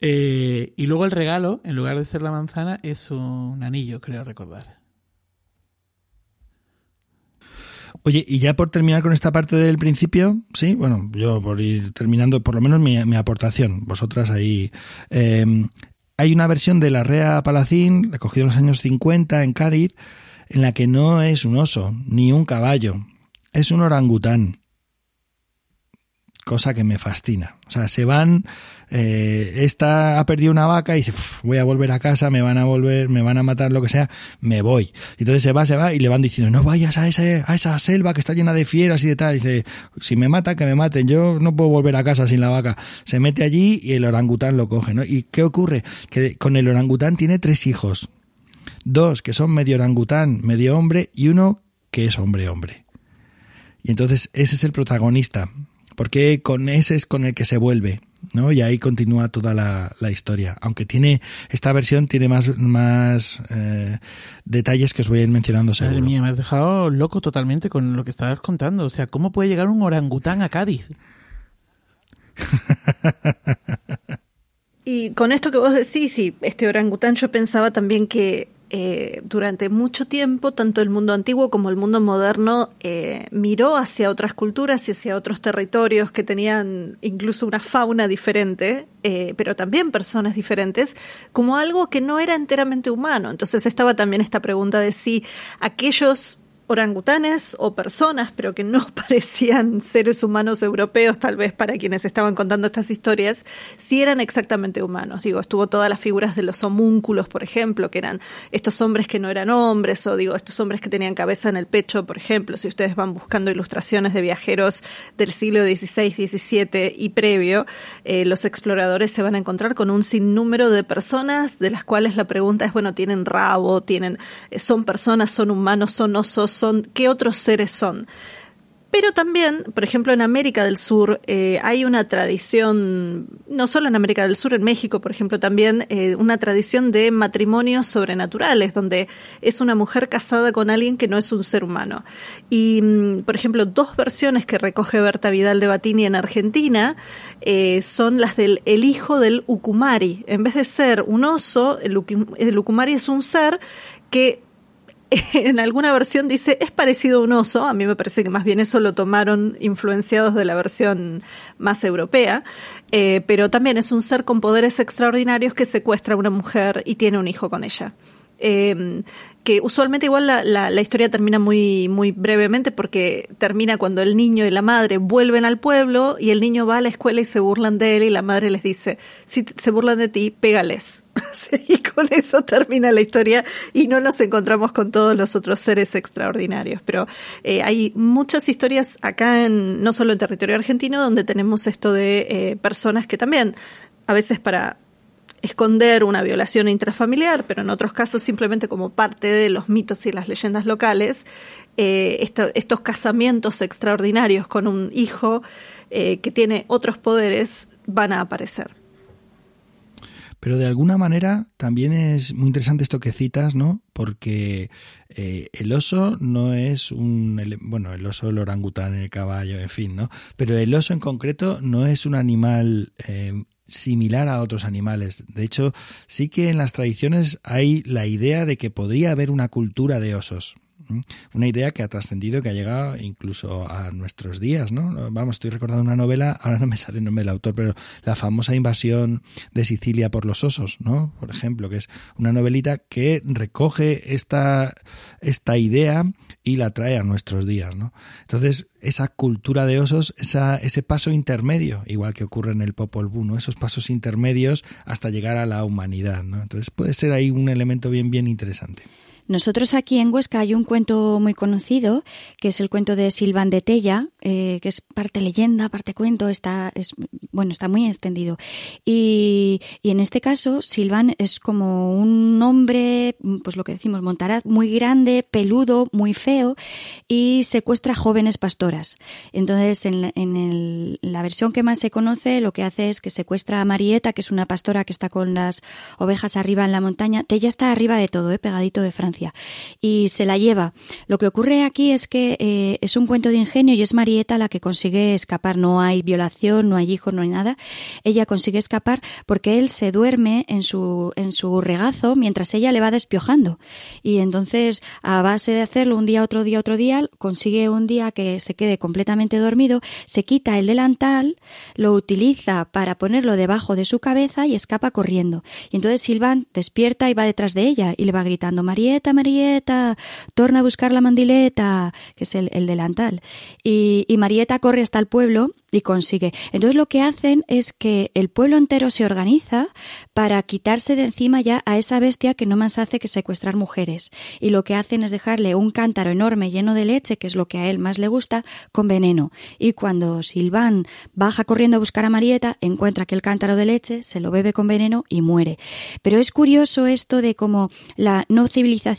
Eh, y luego el regalo, en lugar de ser la manzana, es un anillo, creo recordar. Oye, y ya por terminar con esta parte del principio, sí, bueno, yo por ir terminando, por lo menos mi, aportación, vosotras ahí. Em, hay una versión de la Rea Palacín, recogida en los años 50 en Cádiz, en la que no es un oso ni un caballo, es un orangután. Cosa que me fascina. O sea, se van eh, esta ha perdido una vaca y dice, voy a volver a casa, me van a volver, me van a matar, lo que sea, me voy. Y entonces se va, se va y le van diciendo, no vayas a, ese, a esa selva que está llena de fieras y de tal. Dice, si me matan, que me maten, yo no puedo volver a casa sin la vaca. Se mete allí y el orangután lo coge, ¿no? ¿Y qué ocurre? Que con el orangután tiene tres hijos. Dos que son medio orangután, medio hombre, y uno que es hombre-hombre. Y entonces ese es el protagonista, porque con ese es con el que se vuelve. ¿no? Y ahí continúa toda la, historia. Aunque tiene, esta versión tiene más, más eh, detalles que os voy a ir mencionando seguro. Madre mía, me has dejado loco totalmente con lo que estabas contando. O sea, ¿cómo puede llegar un orangután a Cádiz? *laughs* y con esto que vos decís, sí, este orangután yo pensaba también que eh, durante mucho tiempo, tanto el mundo antiguo como el mundo moderno eh, miró hacia otras culturas y hacia otros territorios que tenían incluso una fauna diferente, eh, pero también personas diferentes, como algo que no era enteramente humano. Entonces estaba también esta pregunta de si aquellos orangutanes o personas, pero que no *laughs* parecían seres humanos europeos, tal vez para quienes estaban contando estas historias, sí eran exactamente humanos. Digo, estuvo todas las figuras de los homúnculos, por ejemplo, que eran estos hombres que no eran hombres, o digo, estos hombres que tenían cabeza en el pecho, por ejemplo, si ustedes van buscando ilustraciones de viajeros del siglo XVI, XVII y previo, eh, los exploradores se van a encontrar con un sinnúmero de personas de las cuales la pregunta es, bueno, tienen rabo, tienen, eh, son personas, son humanos, son osos, son, qué otros seres son. Pero también, por ejemplo, en América del Sur eh, hay una tradición, no solo en América del Sur, en México, por ejemplo, también eh, una tradición de matrimonios sobrenaturales, donde es una mujer casada con alguien que no es un ser humano. Y, mm, por ejemplo, dos versiones que recoge Berta Vidal de Batini en Argentina eh, son las del el hijo del Ucumari. En vez de ser un oso, el, el Ucumari es un ser que *laughs* en alguna versión dice es parecido a un oso, a mí me parece que más bien eso lo tomaron influenciados de la versión más europea, eh, pero también es un ser con poderes extraordinarios que secuestra a una mujer y tiene un hijo con ella. Eh, que usualmente igual la, la, historia termina muy, muy brevemente porque termina cuando el niño y la madre vuelven al pueblo y el niño va a la escuela y se burlan de él y la madre les dice, si se burlan de ti, pégales. *laughs* y con eso termina la historia y no nos encontramos con todos los otros seres extraordinarios. Pero eh, hay muchas historias acá, en, no solo en territorio argentino, donde tenemos esto de eh, personas que también, a veces para esconder una violación intrafamiliar, pero en otros casos simplemente como parte de los mitos y las leyendas locales, eh, estos casamientos extraordinarios con un hijo que tiene otros poderes van a aparecer. Pero de alguna manera también es muy interesante esto que citas, ¿no? Porque eh, el oso no es un, bueno, el oso, el orangután, el caballo, en fin, ¿no? Pero el oso en concreto no es un animal similar a otros animales. De hecho, sí que en las tradiciones hay la idea de que podría haber una cultura de osos. Una idea que ha trascendido, que ha llegado incluso a nuestros días, ¿no? Vamos, estoy recordando una novela, ahora no me sale el nombre del autor, pero la famosa invasión de Sicilia por los osos, ¿no? Por ejemplo, que es una novelita que recoge esta, esta idea y la trae a nuestros días, ¿no? Entonces, esa cultura de osos, esa, ese paso intermedio, igual que ocurre en el Popol Vuh. Esos pasos intermedios hasta llegar a la humanidad, ¿no? Entonces puede ser ahí un elemento bien, bien interesante. Nosotros aquí en Huesca hay un cuento muy conocido, que es el cuento de Silván de Tella, eh, que es parte leyenda, parte cuento, está, es, bueno, está muy extendido. Y, y, en este caso, Silván es como un hombre, pues lo que decimos, montaraz, muy grande, peludo, muy feo, y secuestra jóvenes pastoras. Entonces, en, en el, la versión que más se conoce, lo que hace es que secuestra a Marieta, que es una pastora que está con las ovejas arriba en la montaña. Tella está arriba de todo, eh, pegadito de Francia y se la lleva. Lo que ocurre aquí es que eh, es un cuento de ingenio y es Marieta la que consigue escapar. No hay violación, no hay hijos, no hay nada. Ella consigue escapar porque él se duerme en su, en su regazo mientras ella le va despiojando. Y entonces, a base de hacerlo un día, otro día, otro día, consigue un día que se quede completamente dormido, se quita el delantal, lo utiliza para ponerlo debajo de su cabeza y escapa corriendo. Y entonces Silván despierta y va detrás de ella y le va gritando, Marieta, Marieta, torna a buscar la mandileta, que es el, delantal. Y, y, Marieta corre hasta el pueblo y consigue. Entonces lo que hacen es que el pueblo entero se organiza para quitarse de encima ya a esa bestia que no más hace que secuestrar mujeres. Y lo que hacen es dejarle un cántaro enorme lleno de leche, que es lo que a él más le gusta, con veneno. Y cuando Silván baja corriendo a buscar a Marieta, encuentra que el cántaro de leche, se lo bebe con veneno y muere. Pero es curioso esto de cómo la no civilización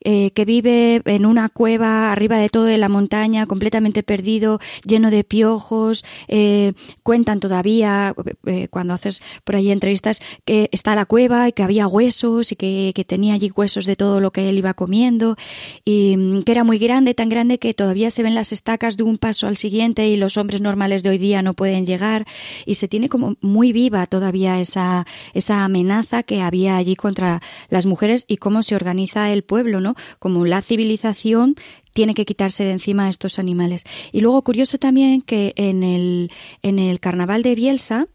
eh, que vive en una cueva arriba de todo de la montaña, completamente perdido, lleno de piojos. Eh, cuentan todavía, eh, cuando haces por ahí entrevistas, que está la cueva y que había huesos y que, que, tenía allí huesos de todo lo que él iba comiendo y mm, que era muy grande, tan grande que todavía se ven las estacas de un paso al siguiente y los hombres normales de hoy día no pueden llegar y se tiene como muy viva todavía esa, esa amenaza que había allí contra las mujeres y cómo se organiza el pueblo, ¿no? Como la civilización tiene que quitarse de encima a estos animales. Y luego curioso también que en el, en el carnaval de Bielsa,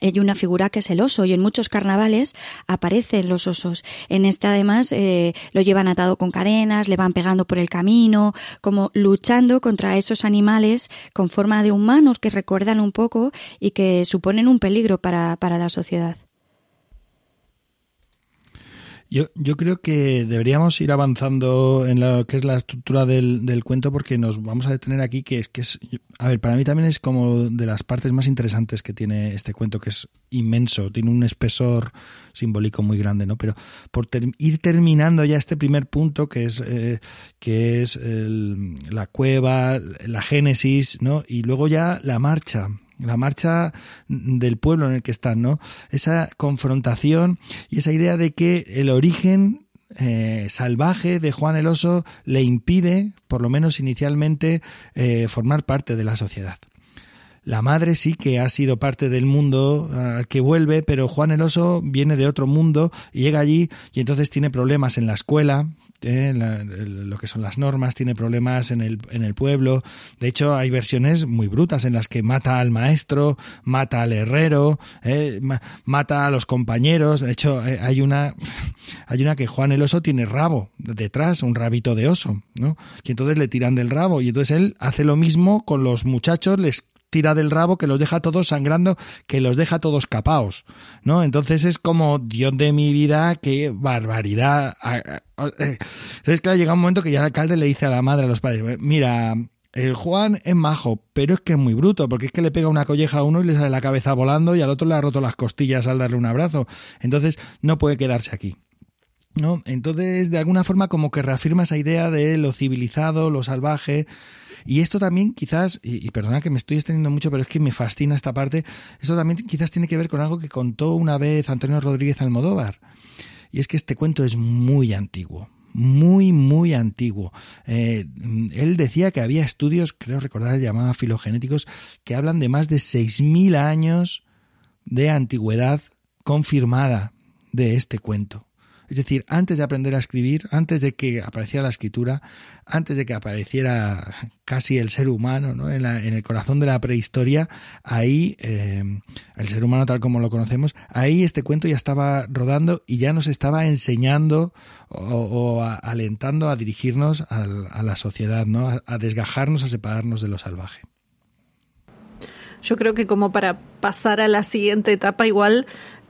hay una figura que es el oso y en muchos carnavales aparecen los osos. En este además eh, lo llevan atado con cadenas, le van pegando por el camino, como luchando contra esos animales con forma de humanos que recuerdan un poco y que suponen un peligro para, para la sociedad. Yo, yo creo que deberíamos ir avanzando en lo que es la estructura del, del cuento porque nos vamos a detener aquí que es que es a ver para mí también es como de las partes más interesantes que tiene este cuento que es inmenso tiene un espesor simbólico muy grande no pero por ir terminando ya este primer punto que es eh, que es la cueva la génesis no y luego ya la marcha la marcha del pueblo en el que están, ¿no? Esa confrontación y esa idea de que el origen eh, salvaje de Juan el Oso le impide, por lo menos inicialmente, eh, formar parte de la sociedad. La madre sí que ha sido parte del mundo al que vuelve, pero Juan el Oso viene de otro mundo y llega allí y entonces tiene problemas en la escuela, ¿eh? lo que son las normas, tiene problemas en el, en el pueblo. De hecho, hay versiones muy brutas en las que mata al maestro, mata al herrero, ¿eh? mata a los compañeros. De hecho, eh, hay una, *laughs* hay una que Juan el oso tiene rabo detrás, un rabito de oso, ¿no? Y entonces le tiran del rabo y entonces él hace lo mismo con los muchachos, les tira del rabo que los deja todos sangrando, que los deja todos capaos, ¿no? Entonces es como, Dios de mi vida, qué barbaridad. Entonces, claro, llega un momento que ya el alcalde le dice a la madre, a los padres, mira, el Juan es majo, pero es que es muy bruto, porque es que le pega una colleja a uno y le sale la cabeza volando y al otro le ha roto las costillas al darle un abrazo. Entonces, no puede quedarse aquí. ¿No? Entonces, de alguna forma, como que reafirma esa idea de lo civilizado, lo salvaje, y esto también quizás, y, perdona que me estoy extendiendo mucho, pero es que me fascina esta parte, esto también quizás tiene que ver con algo que contó una vez Antonio Rodríguez Almodóvar. Y es que este cuento es muy antiguo, muy, muy antiguo. Eh, él decía que había estudios, creo recordar, llamaba filogenéticos, que hablan de más de 6.000 años de antigüedad confirmada de este cuento. Es decir, antes de aprender a escribir, antes de que apareciera la escritura, antes de que apareciera casi el ser humano ¿no? en, el corazón de la prehistoria, ahí, eh, el ser humano tal como lo conocemos, ahí este cuento ya estaba rodando y ya nos estaba enseñando o, alentando a dirigirnos a, la sociedad, ¿no? a, a desgajarnos, a separarnos de lo salvaje. Yo creo que como para pasar a la siguiente etapa, igual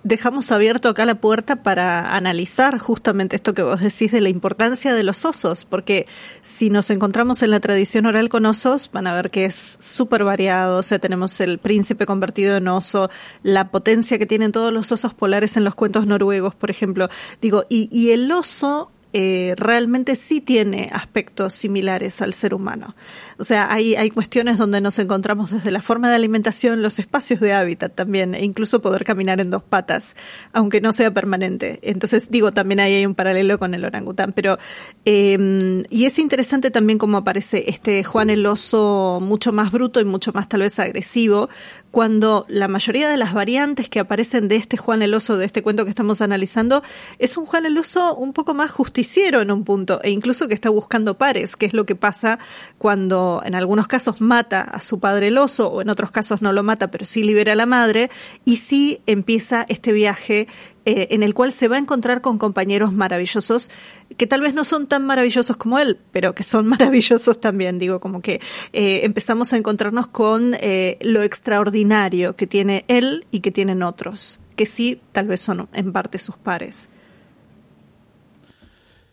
dejamos abierto acá la puerta para analizar justamente esto que vos decís de la importancia de los osos, porque si nos encontramos en la tradición oral con osos, van a ver que es súper variado, o sea, tenemos el príncipe convertido en oso, la potencia que tienen todos los osos polares en los cuentos noruegos, por ejemplo. Digo, y, y el oso eh, realmente sí tiene aspectos similares al ser humano. O sea, hay, hay cuestiones donde nos encontramos desde la forma de alimentación, los espacios de hábitat también, e incluso poder caminar en dos patas, aunque no sea permanente. Entonces, digo, también ahí hay un paralelo con el orangután. Pero, eh, y es interesante también cómo aparece este Juan el oso mucho más bruto y mucho más tal vez agresivo, cuando la mayoría de las variantes que aparecen de este Juan el oso, de este cuento que estamos analizando, es un Juan el oso un poco más justiciero en un punto e incluso que está buscando pares, que es lo que pasa cuando en algunos casos mata a su padre el oso o en otros casos no lo mata, pero sí libera a la madre y sí empieza este viaje eh, en el cual se va a encontrar con compañeros maravillosos que tal vez no son tan maravillosos como él, pero que son *laughs* maravillosos también. Digo, como que eh, empezamos a encontrarnos con eh, lo extraordinario que tiene él y que tienen otros, que sí tal vez son en parte sus pares.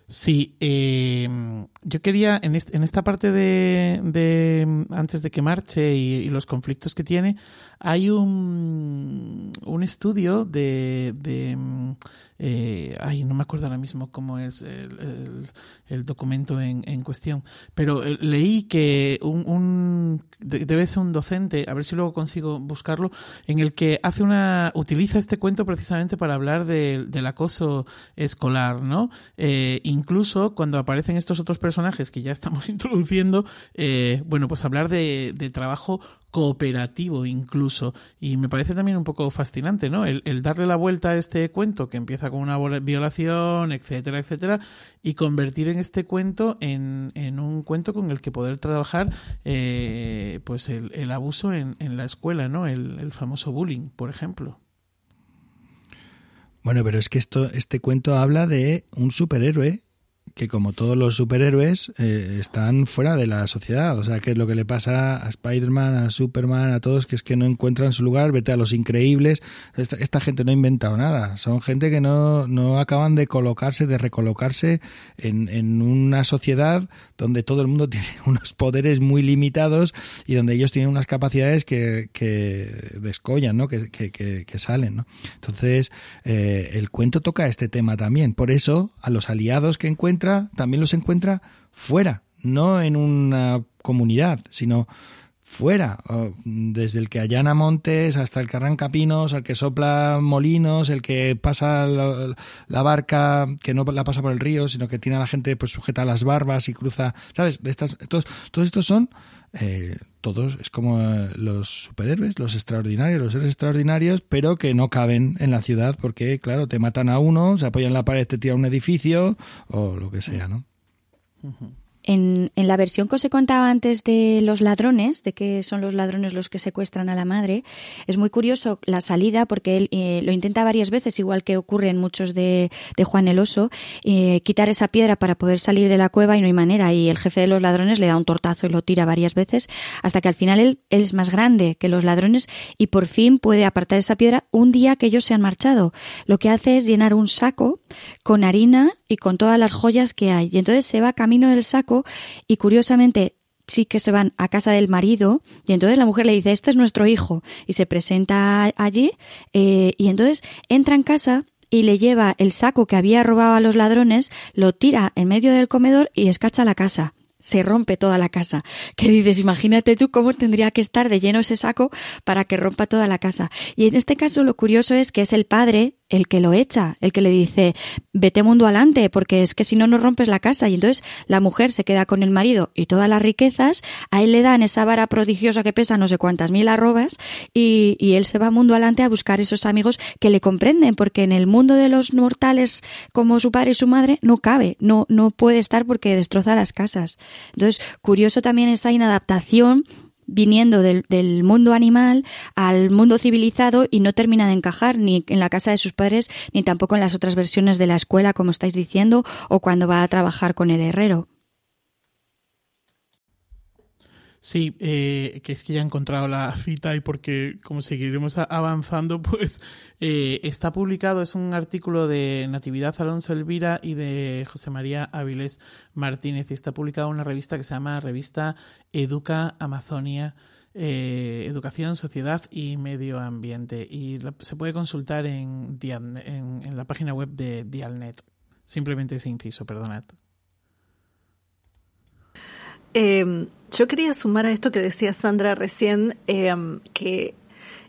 Sí, eh, yo quería, en, en esta parte de, de, antes de que marche y, los conflictos que tiene, hay un, un estudio de eh, ay, no me acuerdo ahora mismo cómo es el, documento en, en, cuestión, pero eh, leí que un, debe ser un docente, a ver si luego consigo buscarlo, en el que hace una, utiliza este cuento precisamente para hablar de, del acoso escolar, ¿no? Eh, incluso cuando aparecen estos otros personajes que ya estamos *laughs* introduciendo, bueno, pues hablar de, de trabajo cooperativo incluso. Y me parece también un poco fascinante, ¿no? El, darle la vuelta a este cuento que empieza con una violación, etcétera, etcétera, y convertir en este cuento en, en un cuento con el que poder trabajar eh, pues el, el abuso en, en, la escuela, ¿no? El, el famoso bullying, por ejemplo. Bueno, pero es que esto, este cuento habla de un superhéroe que como todos los superhéroes eh, están fuera de la sociedad. O sea, que es lo que le pasa a Spider-Man, a Superman, a todos, que es que no encuentran su lugar. Vete a los increíbles. Esta, esta, gente no ha inventado nada. Son gente que no, no acaban de colocarse, de recolocarse en, en una sociedad donde todo el mundo *laughs* tiene unos poderes muy limitados y donde ellos tienen unas capacidades que, que descollan, ¿no? que, que, que salen. ¿no? Entonces, eh, el cuento toca este tema también. Por eso, a los aliados que encuentran también los encuentra fuera, no en una comunidad, sino fuera, desde el que allana montes hasta el que arranca pinos, al que sopla molinos, el que pasa la, barca, que no la pasa por el río, sino que tiene a la gente pues sujeta las barbas y cruza, ¿sabes? Estas, todos, todos estos son eh, todos, es como los superhéroes, los extraordinarios, los seres extraordinarios, pero que no caben en la ciudad porque, claro, te matan a uno, se apoyan en la pared, te tiran un edificio o lo que sea, ¿no? En, la versión que os he contado antes de los ladrones, de que son los ladrones los que secuestran a la madre, es muy curioso la salida porque él eh, lo intenta varias veces, igual que ocurre en muchos de, Juan el Oso, eh, quitar esa piedra para poder salir de la cueva y no hay manera. Y el jefe de los ladrones le da un tortazo y lo tira varias veces hasta que al final él es más grande que los ladrones y por fin puede apartar esa piedra un día que ellos se han marchado. Lo que hace es llenar un saco con harina y con todas las joyas que hay. Y entonces se va camino del saco y curiosamente sí que se van a casa del marido y entonces la mujer le dice este es nuestro hijo y se presenta allí eh, y entonces entra en casa y le lleva el saco que había robado a los ladrones, lo tira en medio del comedor y escacha la casa se rompe toda la casa. Que dices, imagínate tú cómo tendría que estar de lleno ese saco para que rompa toda la casa. Y en este caso lo curioso es que es el padre el que lo echa, el que le dice, vete mundo adelante, porque es que si no, no rompes la casa. Y entonces la mujer se queda con el marido y todas las riquezas, a él le dan esa vara prodigiosa que pesa no sé cuántas mil arrobas, y, y él se va mundo adelante a buscar esos amigos que le comprenden, porque en el mundo de los mortales, como su padre y su madre, no cabe, no, no puede estar porque destroza las casas. Entonces, curioso también esa inadaptación viniendo del, del, mundo animal al mundo civilizado y no termina de encajar ni en la casa de sus padres ni tampoco en las otras versiones de la escuela, como estáis diciendo, o cuando va a trabajar con el herrero. Sí, eh, que es que ya he encontrado la cita y porque como seguiremos avanzando, *laughs* pues eh, está publicado, es un artículo de Natividad Alonso Elvira y de José María Áviles Martínez y está publicado en una revista que se llama Revista Educa Amazonia. Eh, educación, sociedad y medio ambiente. Y se puede consultar en, en, en, la página web de Dialnet. Simplemente ese inciso, perdonad. Eh, yo quería sumar a esto que decía Sandra recién, eh, que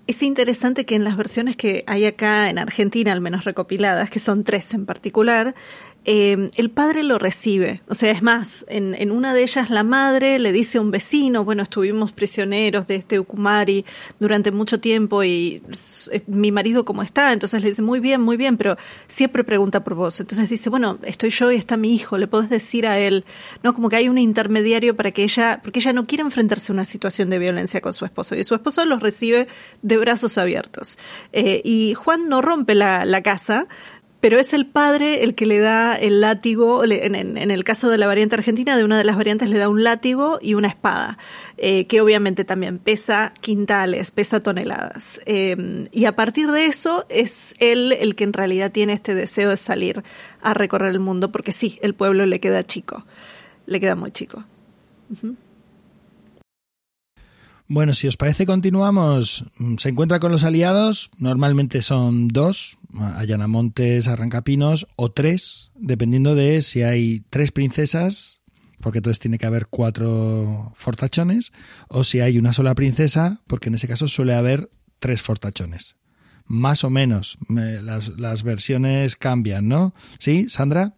es interesante que en las versiones que hay acá en Argentina, al menos recopiladas, que son tres en particular, eh, el padre lo recibe. O sea, es más, en, una de ellas la madre le dice a un vecino, bueno, estuvimos prisioneros de este Ukumari durante mucho tiempo y eh, mi marido cómo está, entonces le dice, muy bien, muy bien, pero siempre pregunta por vos. Entonces dice, bueno, estoy yo y está mi hijo, le podés decir a él, ¿no? Como que hay un intermediario para que ella, porque ella no quiere enfrentarse a una situación de violencia con su esposo y su esposo los recibe de brazos abiertos. Eh, y Juan no rompe la casa, pero es el padre el que le da el látigo, en, el caso de la variante argentina, de una de las variantes le da un látigo y una espada, eh, que obviamente también pesa quintales, pesa toneladas. Eh, y a partir de eso es él el que en realidad tiene este deseo de salir a recorrer el mundo, porque sí, el pueblo le queda chico, le queda muy chico. Bueno, si os parece, continuamos. Se encuentra con los aliados, normalmente son dos, Allanamontes, Arrancapinos, o tres, dependiendo de si hay tres princesas, porque entonces tiene que haber cuatro fortachones, o si hay una sola princesa, porque en ese caso suele haber tres fortachones. Más o menos, las, las versiones cambian, ¿no? ¿Sí, Sandra?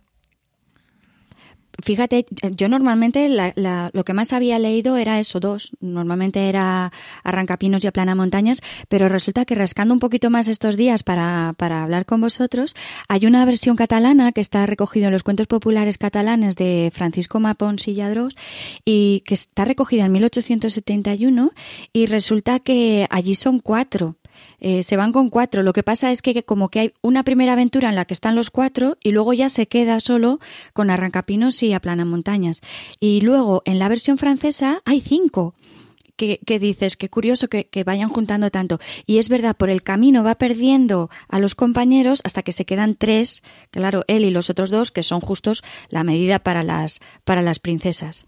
Fíjate, yo normalmente la, la, lo que más había leído era eso, dos. Normalmente era Arrancapinos y Aplana Montañas, pero resulta que rascando un poquito más estos días para, para hablar con vosotros, hay una versión catalana que está recogida en los cuentos populares catalanes de Francisco Mapons y Lladrós y que está recogida en 1871 y resulta que allí son cuatro eh, se van con cuatro. Lo que pasa es que como que hay una primera aventura en la que están los cuatro y luego ya se queda solo con Arrancapinos y Aplana Montañas. Y luego en la versión francesa hay cinco. Que, que, dices, qué curioso que, que, vayan juntando tanto. Y es verdad, por el camino va perdiendo a los compañeros hasta que se quedan tres, claro, él y los otros dos, que son justos la medida para las, para las princesas.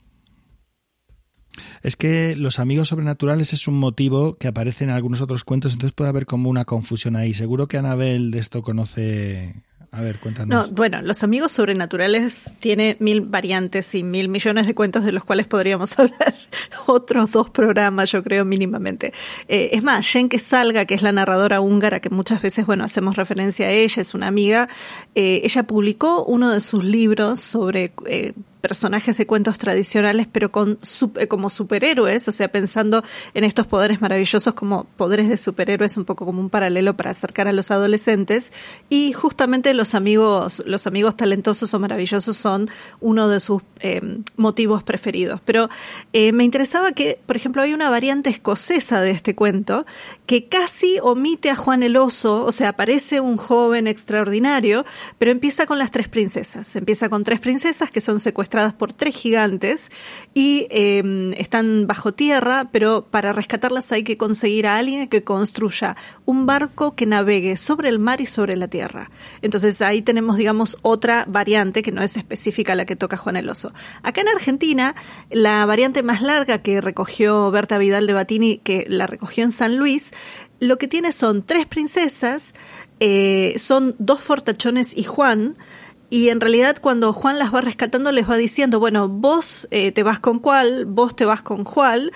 Es que los amigos sobrenaturales es un motivo que aparece en algunos otros cuentos, entonces puede haber como una confusión ahí. Seguro que Anabel de esto conoce. A ver, cuéntanos. No, bueno, los amigos sobrenaturales tiene mil variantes y mil millones de cuentos de los cuales podríamos *laughs* hablar otros dos programas, yo creo, mínimamente. Eh, es más, Jenke Salga, que es la narradora húngara, que muchas veces, bueno, hacemos referencia a ella, es una amiga, eh, ella publicó uno de sus libros sobre eh, personajes de cuentos tradicionales, pero con como superhéroes, o sea, pensando en estos poderes maravillosos como poderes de superhéroes, un poco como un paralelo para acercar a los adolescentes. Y justamente los amigos, los amigos talentosos o maravillosos son uno de sus eh, motivos preferidos. Pero eh, me interesaba que, por ejemplo, hay una variante escocesa de este cuento que casi omite a Juan el Oso, o sea, aparece un joven extraordinario, pero empieza con las tres princesas. Empieza con tres princesas que son secuestradas por tres gigantes y eh, están bajo tierra, pero para rescatarlas hay que conseguir a alguien que construya un barco que navegue sobre el mar y sobre la tierra. Entonces ahí tenemos, digamos, otra variante que no es específica a la que toca Juan el Oso. Acá en Argentina, la variante más larga que recogió Berta Vidal de Batini, que la recogió en San Luis, lo que tiene son tres princesas, eh, son dos fortachones y Juan, y en realidad cuando Juan las va rescatando les va diciendo, bueno, vos eh, te vas con cuál, vos te vas con Juan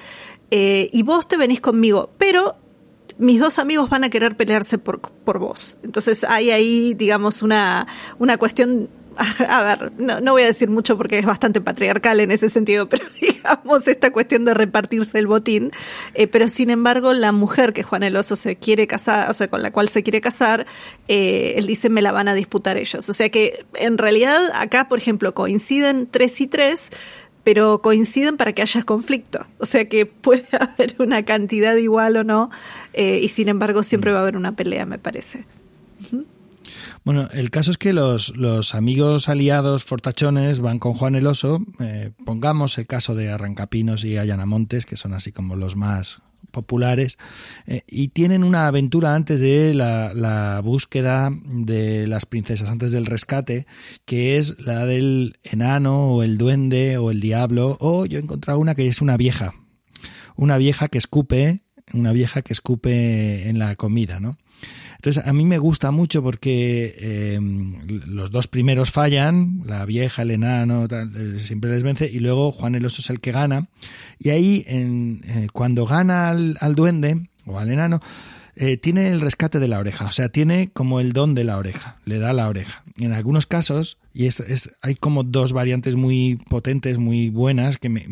eh, y vos te venís conmigo, pero mis dos amigos van a querer pelearse por, por vos. Entonces hay ahí, digamos, una, una cuestión *laughs* a ver, no, no, voy a decir mucho porque es bastante patriarcal en ese sentido, pero *laughs* digamos esta cuestión de repartirse el botín. Eh, pero sin embargo, la mujer que Juan el Oso se quiere casar, o sea, con la cual se quiere casar, eh, él dice me la van a disputar ellos. O sea que en realidad acá, por ejemplo, coinciden tres y tres, pero coinciden para que haya conflicto. O sea que *laughs* puede haber una cantidad igual o no, eh, y sin embargo siempre va a haber una pelea, me parece. Uh -huh. Bueno, el caso es que los, los amigos aliados fortachones van con Juan el Oso. Eh, pongamos el caso de Arrancapinos y Allanamontes, que son así como los más populares, eh, y tienen una aventura antes de la, la, búsqueda de las princesas, antes del rescate, que es la del enano o el duende o el diablo, o yo he encontrado una que es una vieja, una vieja que escupe, una vieja que escupe en la comida, ¿no? Entonces, a mí me gusta mucho porque eh, los dos primeros fallan, la vieja, el enano, eh, siempre les vence, y luego Juan el Oso es el que gana. Y ahí, en, eh, cuando gana al, al duende o al enano, eh, tiene el rescate de la oreja, o sea, tiene como el don de la oreja, le da la oreja. En algunos casos, y es, es hay como dos variantes muy potentes, muy buenas, que me,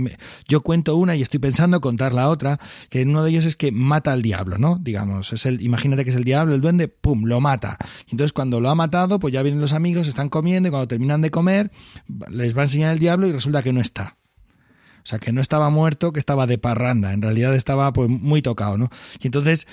yo cuento una y estoy pensando contar la otra, que uno de ellos es que mata al diablo, ¿no? Digamos, es el, imagínate que es el diablo, el duende, pum, lo mata. Entonces cuando lo ha matado, pues ya vienen los amigos, están comiendo y cuando terminan de comer, les va a enseñar el diablo y resulta que no está. O sea, que no estaba muerto, que estaba de parranda. En realidad estaba pues muy tocado, ¿no? Y entonces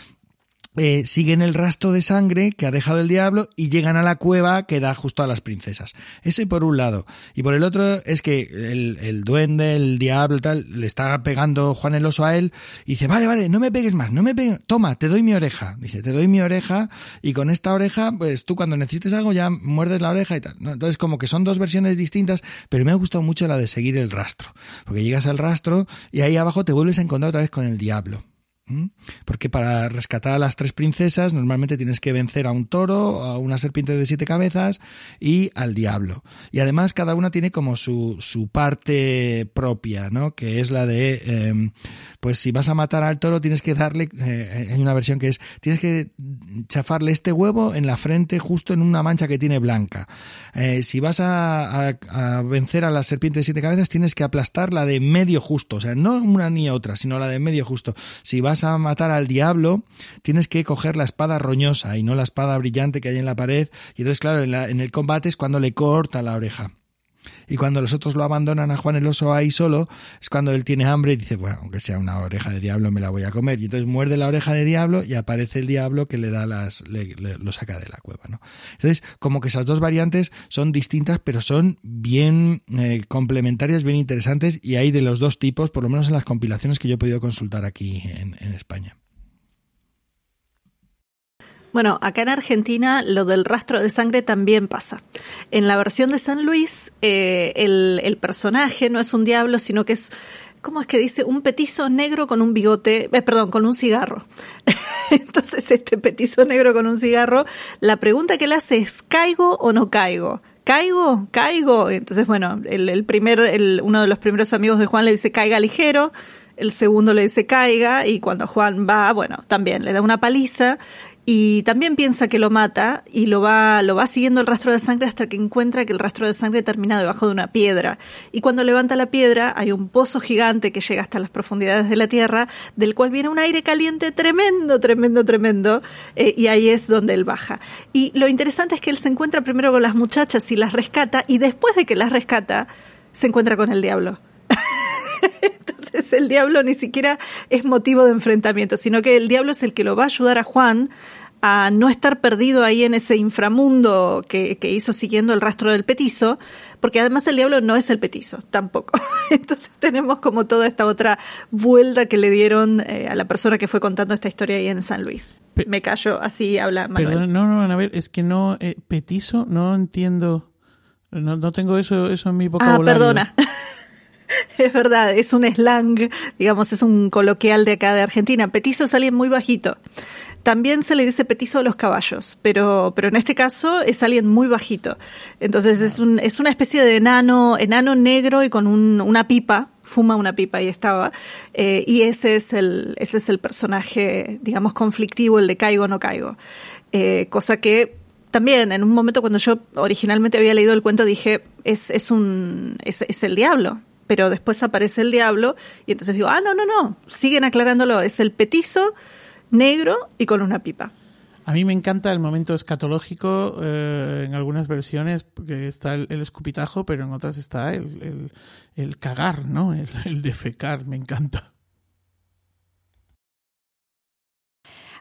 eh, siguen el rastro de sangre que ha dejado el diablo y llegan a la cueva que da justo a las princesas. Ese por un lado. Y por el otro es que el, duende, el diablo, tal, le está pegando Juan el oso a él y dice, vale, vale, no me pegues más, no me pegues, toma, te doy mi oreja. Dice, te doy mi oreja y con esta oreja, pues tú cuando necesites algo ya muerdes la oreja y tal. Entonces como que son dos versiones distintas, pero me ha gustado mucho la de seguir el rastro. Porque llegas al rastro y ahí abajo te vuelves a encontrar otra vez con el diablo. Porque para rescatar a las tres princesas normalmente tienes que vencer a un toro, a una serpiente de siete cabezas y al diablo. Y además cada una tiene como su, su parte propia, ¿no? Que es la de, em, pues si vas a matar al toro tienes que darle, eh, hay una versión que es, tienes que chafarle este huevo en la frente justo en una mancha que tiene blanca. Eh, si vas a, a, vencer a la serpiente de siete cabezas tienes que aplastar la de medio justo, o sea, no una ni otra, sino la de medio justo. Si vas a matar al diablo, tienes que coger la espada roñosa y no la espada brillante que hay en la pared. Y entonces, claro, en, la, en el combate es cuando le corta la oreja. Y cuando los otros lo abandonan a Juan el oso ahí solo, es cuando él tiene hambre y dice, bueno, aunque sea una oreja de diablo, me la voy a comer. Y entonces muerde la oreja de diablo y aparece el diablo que le da las, le, lo saca de la cueva, ¿no? Entonces, como que esas dos variantes son distintas, pero son bien eh, complementarias, bien interesantes, y hay de los dos tipos, por lo menos en las compilaciones que yo he podido consultar aquí en España. Bueno, acá en Argentina lo del rastro de sangre también pasa. En la versión de San Luis, eh, el, personaje no es un diablo, sino que es, ¿cómo es que dice? Un petizo negro con un bigote, eh, perdón, con un cigarro. *laughs* Entonces, este petizo negro con un cigarro, la pregunta que le hace es, ¿caigo o no caigo? ¿Caigo? ¿Caigo? Entonces, bueno, el, el primer, el, uno de los primeros amigos de Juan le dice, caiga ligero el segundo le dice caiga y cuando Juan va, bueno, también le da una paliza y también piensa que lo mata y lo va, lo va siguiendo el rastro de sangre hasta que encuentra que el rastro de sangre termina debajo de una piedra. Y cuando levanta la piedra hay un pozo gigante que llega hasta las profundidades de la tierra, del cual viene un aire caliente tremendo, tremendo, tremendo, eh, y ahí es donde él baja. Y lo interesante es que él se encuentra primero con las muchachas y las rescata, y después de que las rescata, se encuentra con el diablo. *laughs* Entonces el diablo ni siquiera es motivo de enfrentamiento, sino que el diablo es el que lo va a ayudar a Juan a no estar perdido ahí en ese inframundo que, que, hizo siguiendo el rastro del petizo, porque además el diablo no es el petizo, tampoco. *laughs* Entonces tenemos como toda esta otra vuelta que le dieron eh, a la persona que fue contando esta historia ahí en San Luis. Pe Me callo, así habla Manuel. Perdón, no, no, Anabel, es que no, eh, petizo, no entiendo, no, no tengo eso, eso en mi vocabulario. Ah, perdona. *laughs* Es verdad, es un slang, digamos, es un coloquial de acá de Argentina. Petizo es alguien muy bajito. También se le dice petizo a los caballos, pero, pero en este caso es alguien muy bajito. Entonces es, un, es una especie de enano, enano negro y con un, una pipa, fuma una pipa y estaba. Eh, y ese es el, ese es el personaje, digamos, conflictivo, el de caigo o no caigo. Eh, cosa que también en un momento cuando yo originalmente había leído el cuento dije, es, es un, es, es el diablo, pero después aparece el diablo y entonces digo, ah, no, no, no, siguen aclarándolo, es el petizo negro y con una pipa. A mí me encanta el momento escatológico eh, en algunas versiones, porque está el, escupitajo, pero en otras está el, el, cagar, ¿no? El defecar, me encanta.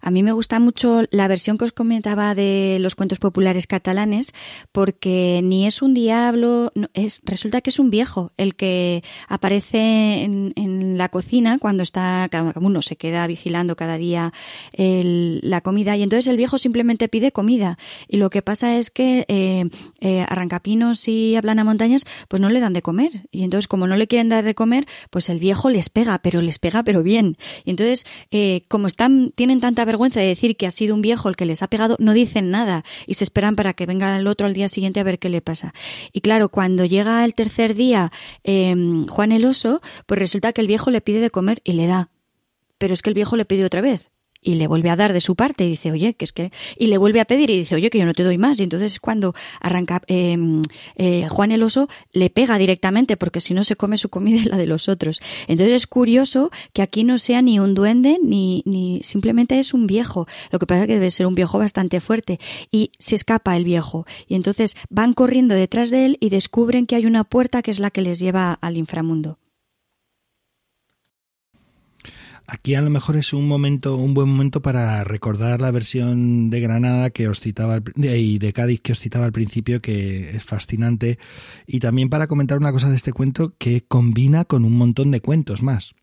A mí me gusta mucho la versión que os comentaba de los cuentos populares catalanes, porque ni es un diablo, es, resulta que es un viejo el que aparece en, la cocina cuando está, cada uno se queda vigilando cada día la comida y entonces el viejo simplemente pide comida. Y lo que pasa es que eh, eh, arrancapinos y aplana montañas pues no le dan de comer. Y entonces como no le quieren dar de comer pues el viejo les pega pero les pega pero bien. Y entonces eh, como están tienen tanta vergüenza de decir que ha sido un viejo el que les ha pegado no dicen nada y se esperan para que venga el otro al día siguiente a ver qué le pasa. Y claro cuando llega el tercer día em, Juan el oso pues resulta que el viejo le pide de comer y le da. Pero es que el viejo le pide otra vez y le vuelve a dar de su parte y dice, oye, que es que... Y le vuelve a pedir y dice, oye, que yo no te doy más. Y entonces cuando arranca em, eh, Juan el oso, le pega directamente porque si no se come su comida y la de los otros. Entonces es curioso que aquí no sea ni un duende ni, ni simplemente es un viejo. Lo que pasa es que debe ser un viejo bastante fuerte. Y se escapa el viejo. Y entonces van corriendo detrás de él y descubren que hay una puerta que es la que les lleva al inframundo. Aquí a lo mejor es un momento, un buen momento para recordar la versión de Granada que os citaba y de Cádiz que os citaba al principio, que es fascinante, y también para comentar una cosa de este cuento que combina con un montón de cuentos más.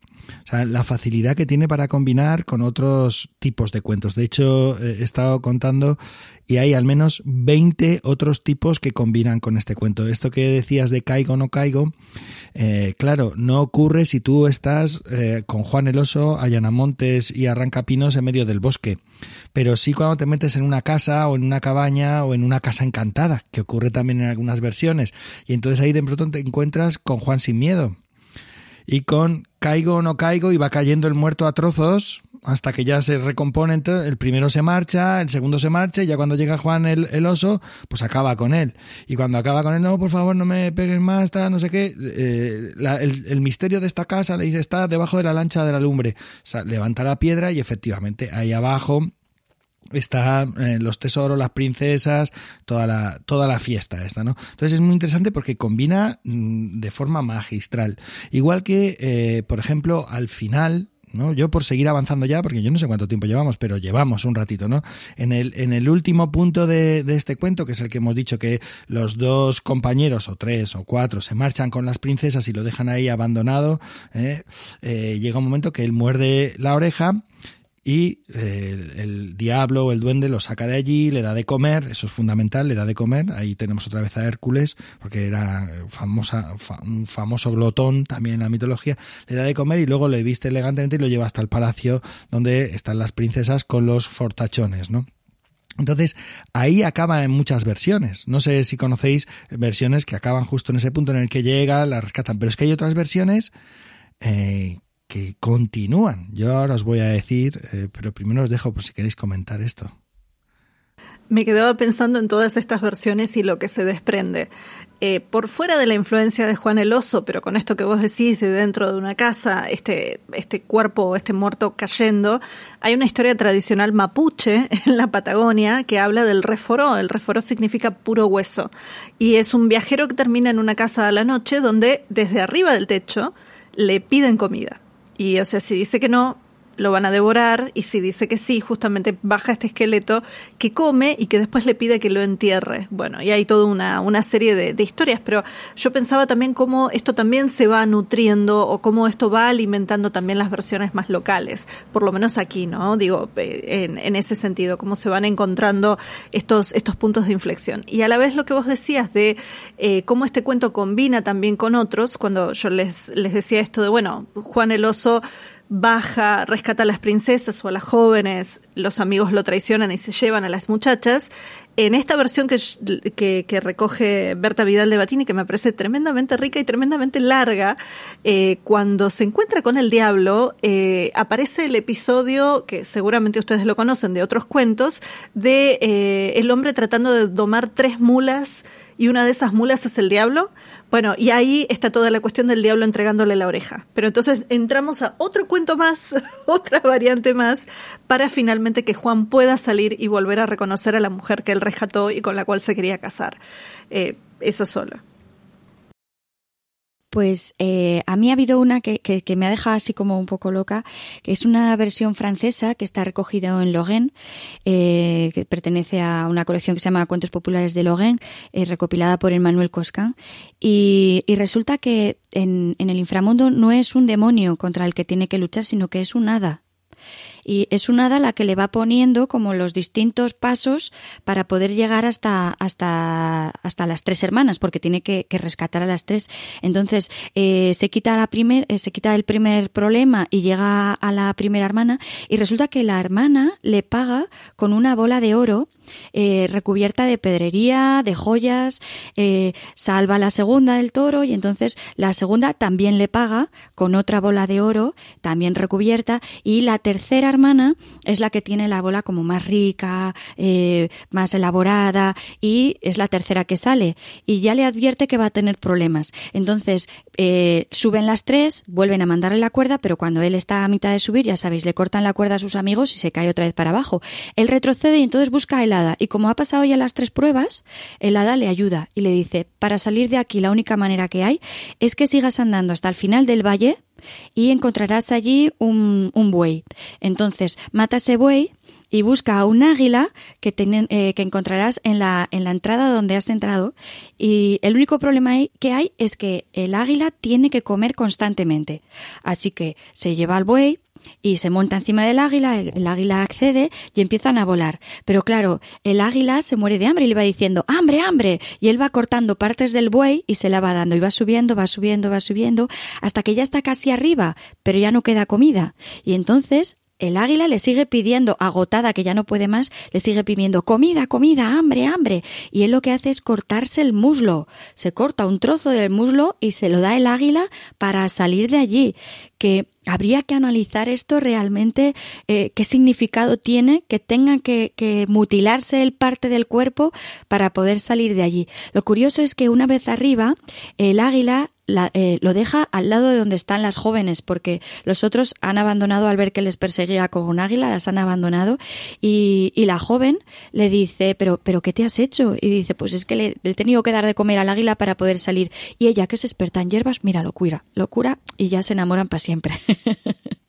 O sea, la facilidad que tiene para combinar con otros tipos de cuentos. De hecho, eh, he estado contando y hay al menos 20 otros tipos que combinan con este cuento. Esto que decías de caigo no caigo, eh, claro, no ocurre si tú estás eh, con Juan el Oso, Montes y Arrancapinos en medio del bosque. Pero sí cuando te metes en una casa o en una cabaña o en una casa encantada, que ocurre también en algunas versiones. Y entonces ahí de pronto te encuentras con Juan sin miedo y con caigo o no caigo y va cayendo el muerto a trozos hasta que ya se recompone. el primero se marcha, el segundo se marcha y ya cuando llega Juan el, oso, pues acaba con él. Y cuando acaba con él, no, por favor, no me peguen más, está, no sé qué. Eh, el, el, misterio de esta casa le dice, está debajo de la lancha de la lumbre. O sea, levanta la piedra y efectivamente ahí abajo está eh, los tesoros, las princesas, toda la, toda la fiesta esta, ¿no? Entonces es muy interesante porque combina mm, de forma magistral. Igual que, eh, por ejemplo, al final, ¿no? Yo por seguir avanzando ya, porque yo no sé cuánto tiempo llevamos, pero llevamos un ratito, ¿no? En el, en el último punto de, de, este cuento, que es el que hemos dicho que los dos compañeros, o tres, o cuatro, se marchan con las princesas y lo dejan ahí abandonado, ¿eh? llega un momento que él muerde la oreja y eh, el, diablo o el duende lo saca de allí, le da de comer, eso es fundamental, le da de comer, ahí tenemos otra vez a Hércules, porque era famosa, un famoso glotón también en la mitología, le da de comer y luego le viste elegantemente y lo lleva hasta el palacio donde están las princesas con los fortachones, ¿no? Entonces, ahí acaba en muchas versiones. No sé si conocéis versiones que acaban justo en ese punto en el que llega, la rescatan, pero es que hay otras versiones eh, que continúan. Yo ahora os voy a decir, eh, pero primero os dejo por si queréis comentar esto. Me quedaba pensando en todas estas versiones y lo que se desprende. Eh, por fuera de la influencia de Juan el Oso, pero con esto que vos decís de dentro de una casa, este, este cuerpo, este muerto cayendo, hay una historia tradicional mapuche *laughs* en la Patagonia que habla del reforó. El reforó significa puro hueso. Y es un viajero que termina en una casa a la noche donde desde arriba del techo le piden comida. Y o sea, si dice que no, lo van a devorar y si dice que sí, justamente baja este esqueleto que come y que después le pide que lo entierre. Bueno, y hay toda una, una serie de, historias, pero yo pensaba también cómo esto también se va nutriendo o cómo esto va alimentando también las versiones más locales, por lo menos aquí, ¿no? Digo, eh, en, en ese sentido, cómo se van encontrando estos, estos puntos de inflexión. Y a la vez lo que vos decías de eh, cómo este cuento combina también con otros, cuando yo les, les decía esto de, bueno, Juan el Oso baja, rescata a las princesas o a las jóvenes, los amigos lo traicionan y se llevan a las muchachas. En esta versión que, que, recoge Berta Vidal de Batini, que me parece tremendamente rica y tremendamente larga, eh, cuando se encuentra con el diablo, eh, aparece el episodio, que seguramente ustedes lo conocen de otros cuentos, de eh, el hombre tratando de domar tres mulas y una de esas mulas es el diablo. Bueno, y ahí está toda la cuestión del diablo entregándole la oreja. Pero entonces entramos a otro cuento más, *laughs* otra variante más, para finalmente que Juan pueda salir y volver a reconocer a la mujer que él rescató y con la cual se quería casar. Eh, eso solo. Pues eh, a mí ha habido una que, que, me ha dejado así como un poco loca, que es una versión francesa que está recogida en Lorraine, eh, que pertenece a una colección que se llama Cuentos Populares de Lorraine, eh, recopilada por Emmanuel Coscan. Y, y resulta que en, en el inframundo no es un demonio contra el que tiene que luchar, sino que es un hada y es una hada la que le va poniendo como los distintos pasos para poder llegar hasta, hasta, hasta las tres hermanas, porque tiene que, rescatar a las tres. Entonces, eh, se quita la primer, eh, se quita el primer problema y llega a la primera hermana y resulta que la hermana le paga con una bola de oro eh, recubierta de pedrería, de joyas, salva a la segunda del toro y entonces la segunda también le paga con otra bola de oro, también recubierta, y la tercera hermana es la que tiene la bola como más rica, eh, más elaborada y es la tercera que sale y ya le advierte que va a tener problemas. Entonces eh, suben las tres, vuelven a mandarle la cuerda, pero cuando él está a mitad de subir, ya sabéis, le cortan la cuerda a sus amigos y se cae otra vez para abajo. Él retrocede y entonces busca a Helada y como ha pasado ya las tres pruebas, Helada le ayuda y le dice, para salir de aquí la única manera que hay es que sigas andando hasta el final del valle y encontrarás allí un, un buey. Entonces, mata ese buey y busca a un águila que, eh, que encontrarás en la, en la entrada donde has entrado. Y el único problema que hay es que el águila tiene que comer constantemente. Así que se lleva al buey, y se monta encima del águila, el águila accede y empiezan a volar. Pero claro, el águila se muere de hambre y le va diciendo, hambre, hambre, y él va cortando partes del buey y se la va dando y va subiendo, va subiendo, va subiendo, hasta que ya está casi arriba, pero ya no queda comida. Y entonces el águila le sigue pidiendo, agotada, que ya no puede más, le sigue pidiendo comida, comida, hambre, hambre. Y él lo que hace es cortarse el muslo. Se corta un trozo del muslo y se lo da el águila para salir de allí. Que habría que analizar esto realmente, eh, qué significado tiene que tenga que, que mutilarse el parte del cuerpo para poder salir de allí. Lo curioso es que una vez arriba, el águila eh, lo deja al lado de donde están las jóvenes, porque los otros han abandonado al ver que les perseguía como un águila, las han abandonado, y, la joven le dice, pero, pero ¿qué te has hecho? Y dice, pues es que le, he tenido que dar de comer al águila para poder salir. Y ella, que es experta en hierbas, mira, locura, locura, y ya se enamoran para siempre. *laughs*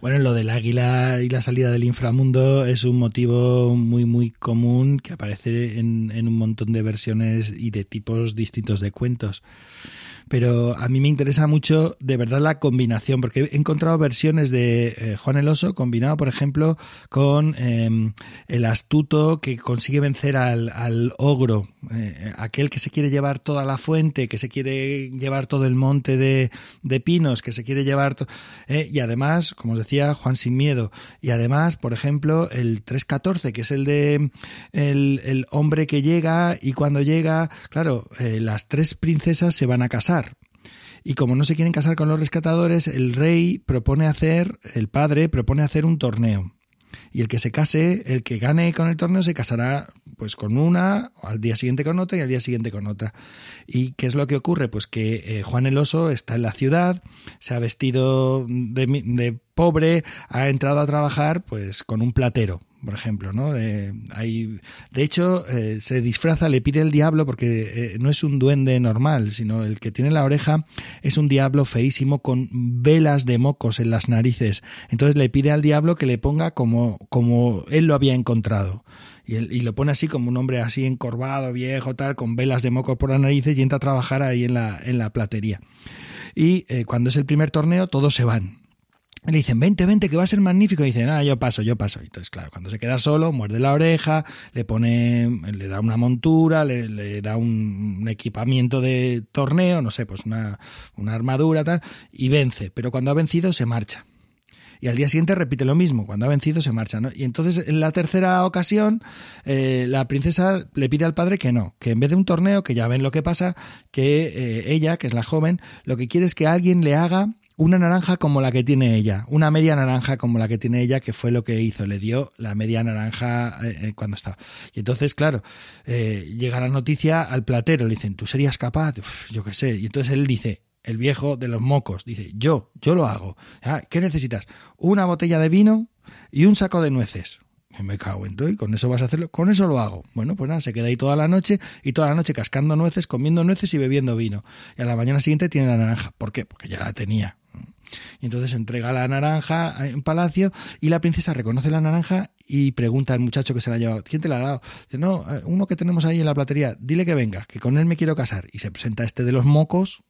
Bueno, lo del águila y la salida del inframundo es un motivo muy, muy común que aparece en, en un montón de versiones y de tipos distintos de cuentos pero a mí me interesa mucho de verdad la combinación, porque he encontrado versiones de eh, Juan el Oso combinado, por ejemplo, con em, el astuto que consigue vencer al, ogro, eh, aquel que se quiere llevar toda la fuente, que se quiere llevar todo el monte de, pinos, que se quiere llevar... Eh, y además, como os decía, Juan sin miedo. Y además, por ejemplo, el 314, que es el de el, hombre que llega y cuando llega, claro, las tres princesas se van a casar y como no se quieren casar con los rescatadores, el rey propone hacer, el padre propone hacer un torneo. Y el que se case, el que gane con el torneo, se casará pues con una, al día siguiente con otra y al día siguiente con otra. ¿Y qué es lo que ocurre? Pues que eh, Juan el Oso está en la ciudad, se ha vestido de, de pobre, ha entrado a trabajar pues con un platero por ejemplo, ¿no? Eh, hay, de hecho, eh, se disfraza, le pide el diablo porque eh, no es un duende normal, sino el que tiene la oreja es un diablo feísimo con velas de mocos en las narices. Entonces le pide al diablo que le ponga como, como él lo había encontrado. Y, y lo pone así como un hombre así encorvado, viejo, tal, con velas de mocos por las narices y entra a trabajar ahí en la, en la platería. Y cuando es el primer torneo, todos se van le dicen, vente, vente, que va a ser magnífico. Y dice, nada, yo paso, yo paso. Entonces, claro, cuando se queda solo, muerde la oreja, le pone, le da una montura, le, da un, equipamiento de torneo, no sé, pues una, una armadura, tal, y vence. Pero cuando ha vencido, se marcha. Y al día siguiente repite lo mismo, cuando ha vencido se marcha. Y entonces en la tercera ocasión eh, la princesa le pide al padre que no, que en vez de un torneo, que ya ven lo que pasa, que eh, ella, que es la joven, lo que quiere es que alguien le haga una naranja como la que tiene ella, una media naranja como la que tiene ella, que fue lo que hizo, le dio la media naranja eh, eh, cuando estaba. Y entonces, claro, eh, llega la noticia al platero, le dicen, ¿tú serías capaz? yo qué sé. Y entonces él dice, el viejo de los mocos, dice, yo, yo lo hago. Ah, ¿Qué necesitas? Una botella de vino y un saco de nueces. Me cago en todo, y con eso vas a hacerlo, con eso lo hago. Bueno, pues nada, se queda ahí toda la noche y toda la noche cascando nueces, comiendo nueces y bebiendo vino. Y a la mañana siguiente tiene la naranja. ¿Por qué? Porque ya la tenía. Y entonces entrega la naranja en palacio y la princesa reconoce la naranja y pregunta al muchacho que se la ha llevado, ¿quién te la ha dado? Dice, no, eh, uno que tenemos ahí en la platería, dile que venga, que con él me quiero casar. Y se presenta este de los mocos.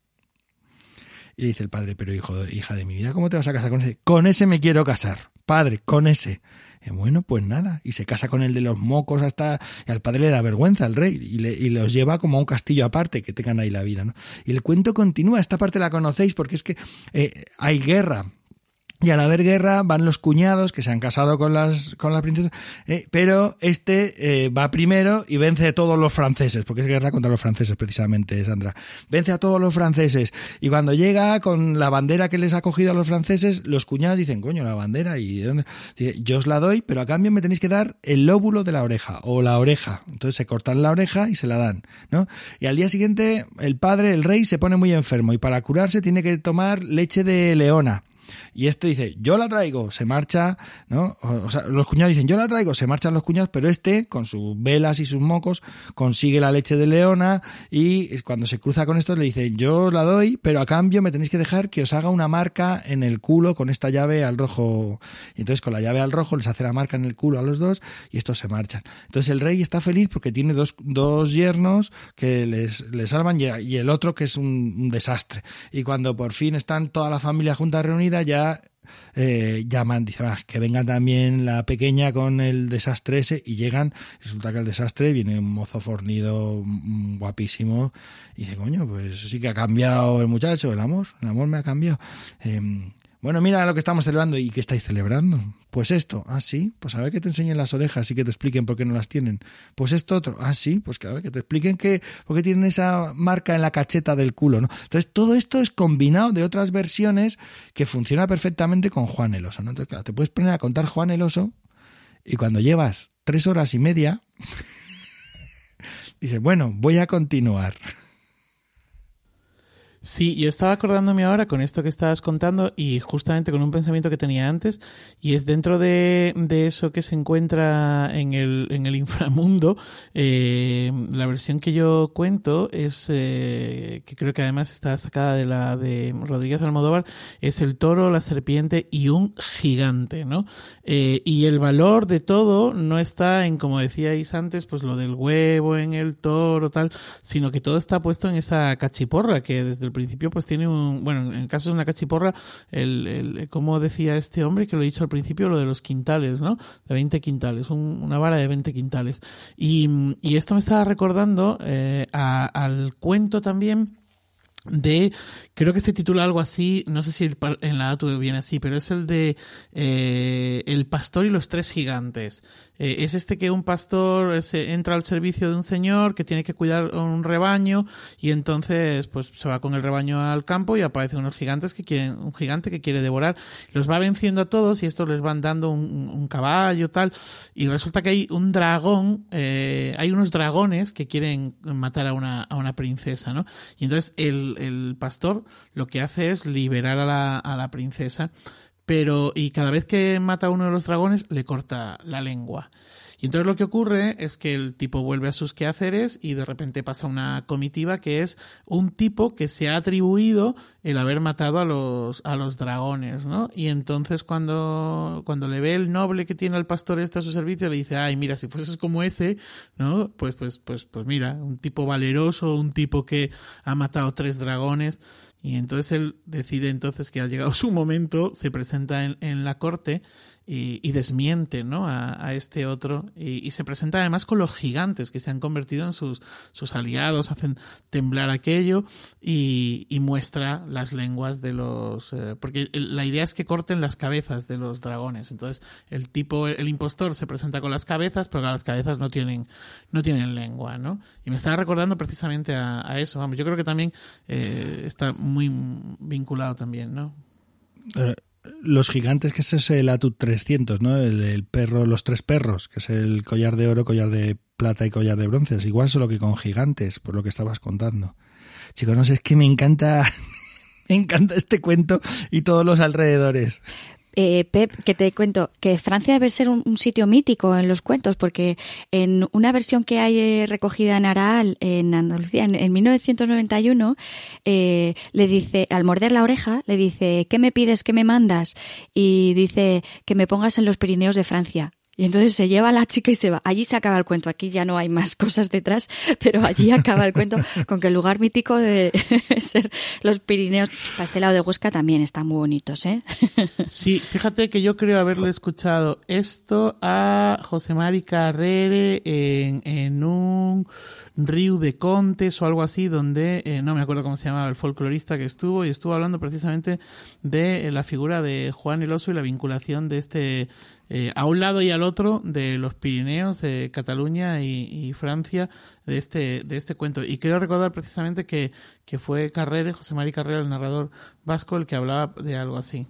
Y dice el padre, pero hijo, hija de mi vida, ¿cómo te vas a casar con ese? Con ese me quiero casar, padre, con ese. Y bueno, pues nada, y se casa con el de los mocos hasta... Y al padre le da vergüenza al rey y, le, y los lleva como a un castillo aparte, que tengan ahí la vida, ¿no? Y el cuento continúa, esta parte la conocéis porque es que eh, hay guerra y al haber guerra van los cuñados que se han casado con las, con las princesas, eh, pero este eh, va primero y vence a todos los franceses, porque es guerra contra los franceses precisamente, Sandra. Vence a todos los franceses y cuando llega con la bandera que les ha cogido a los franceses, los cuñados dicen, coño, la bandera, ¿y de dónde? Yo os la doy, pero a cambio me tenéis que dar el lóbulo de la oreja o la oreja. Entonces se cortan la oreja y se la dan, ¿no? Y al día siguiente el padre, el rey, se pone muy enfermo y para curarse tiene que tomar leche de leona. Y este dice, yo la traigo, se marcha, ¿no? Los cuñados dicen, yo la traigo, se marchan los cuñados, pero este, con sus velas y sus mocos, consigue la leche de leona y cuando se cruza con esto le dice, yo la doy, pero a cambio me tenéis que dejar que os haga una marca en el culo con esta llave al rojo. Y entonces con la llave al rojo les hace la marca en el culo a los dos y estos se marchan. Entonces el rey está feliz porque tiene dos, dos yernos que les, les salvan y, el otro que es un, un desastre. Y cuando por fin están toda la familia junta reunida, ya eh, llaman, dicen, ah, que venga también la pequeña con el desastre ese y llegan, resulta que el desastre viene un mozo fornido mm, guapísimo y dice, coño, pues sí que ha cambiado el muchacho, el amor, el amor me ha cambiado. Em, bueno, mira lo que estamos celebrando. ¿Y qué estáis celebrando? Pues esto. Ah, sí. Pues a ver que te enseñen las orejas y que te expliquen por qué no las tienen. Pues esto otro. Ah, sí. Pues que a ver que te expliquen que, por qué tienen esa marca en la cacheta del culo, ¿no? Entonces, todo esto es combinado de otras versiones que funciona perfectamente con Juan el Oso. Entonces, claro, te puedes poner a contar Juan el Oso y cuando llevas tres horas y media, *laughs* dices, bueno, voy a continuar. Sí, yo estaba acordándome ahora con esto que estabas contando y justamente con un pensamiento que tenía antes y es dentro de, eso que se encuentra en el, en el inframundo, eh, la versión que yo cuento es, eh, que creo que además está sacada de la de Rodríguez Almodóvar, es el toro, la serpiente y un gigante, ¿no? Eh, y el valor de todo no está en, como decíais antes, pues lo del huevo en el toro, tal, sino que todo está puesto en esa cachiporra que desde principio pues tiene un, bueno, en el caso de una cachiporra, el, el, como decía este hombre, que lo he dicho al principio, lo de los quintales, ¿no? De 20 quintales, una vara de 20 quintales. Y, y esto me estaba recordando eh, a, al cuento también de, creo que se titula algo así, no sé si en la dato viene así, pero es el de eh, El pastor y los tres gigantes. Eh, es este que un pastor se entra al servicio de un señor que tiene que cuidar un rebaño y entonces pues se va con el rebaño al campo y aparecen unos gigantes que quieren, un gigante que quiere devorar. Los va venciendo a todos y estos les van dando un, un caballo tal y resulta que hay un dragón, eh, hay unos dragones que quieren matar a una, a una princesa, ¿no? Y entonces el el, pastor lo que hace es liberar a la, a la princesa, pero y cada vez que mata a uno de los dragones le corta la lengua. Y entonces lo que ocurre es que el tipo vuelve a sus quehaceres y de repente pasa una comitiva que es un tipo que se ha atribuido el haber matado a los, a los dragones, ¿no? Y entonces cuando, cuando le ve el noble que tiene el pastor este a su servicio, le dice, ay, mira, si fueses como ese, ¿no? Pues, pues, pues, pues mira, un tipo valeroso, un tipo que ha matado tres dragones. Y entonces él decide entonces que ha llegado *laughs* su momento, se presenta en, en la corte y, desmiente ¿no? a, este otro y, se presenta además con los gigantes que se han convertido en sus, sus aliados, hacen temblar aquello y, muestra las lenguas de los... Eh, porque la idea es que corten las cabezas de los dragones. Entonces el tipo, el impostor se presenta con las cabezas, pero las cabezas no tienen, no tienen lengua. ¿no? Y me estaba recordando precisamente a, eso. Vamos, yo creo que también eh, está muy vinculado también, ¿no? Eh, los gigantes, que es el Atut 300, ¿no? El, perro, los tres perros, que es el collar de oro, collar de plata y collar de bronce. Es igual solo que con gigantes, por lo que estabas contando. Chicos, no sé, es que me encanta, *laughs* me encanta este cuento y todos los alrededores. Eh, Pep, que te cuento que Francia debe ser un, sitio mítico en los cuentos, porque en una versión que hay eh, recogida en Araal, en Andalucía, en, 1991, eh, le dice, al morder la oreja, le dice, ¿qué me pides, qué me mandas? Y dice, que me pongas en los Pirineos de Francia. Y entonces se lleva a la chica y se va. Allí se acaba el cuento. Aquí ya no hay más cosas detrás, pero allí acaba el cuento *laughs* con que el lugar mítico de *laughs* ser los Pirineos. Pastelado de Huesca también están muy bonitos, ¿eh? Sí, fíjate que yo creo haberle escuchado esto a José Mari Carrere en, en un Río de Contes o algo así, donde eh, no me acuerdo cómo se llamaba el folclorista que estuvo y estuvo hablando precisamente de la figura de Juan el Oso y la vinculación de este eh, a un lado y al otro de los Pirineos, de Cataluña y, Francia, de este, de este cuento. Y quiero recordar precisamente que, que fue Carrere, José María Carrera, el narrador vasco, el que hablaba de algo así.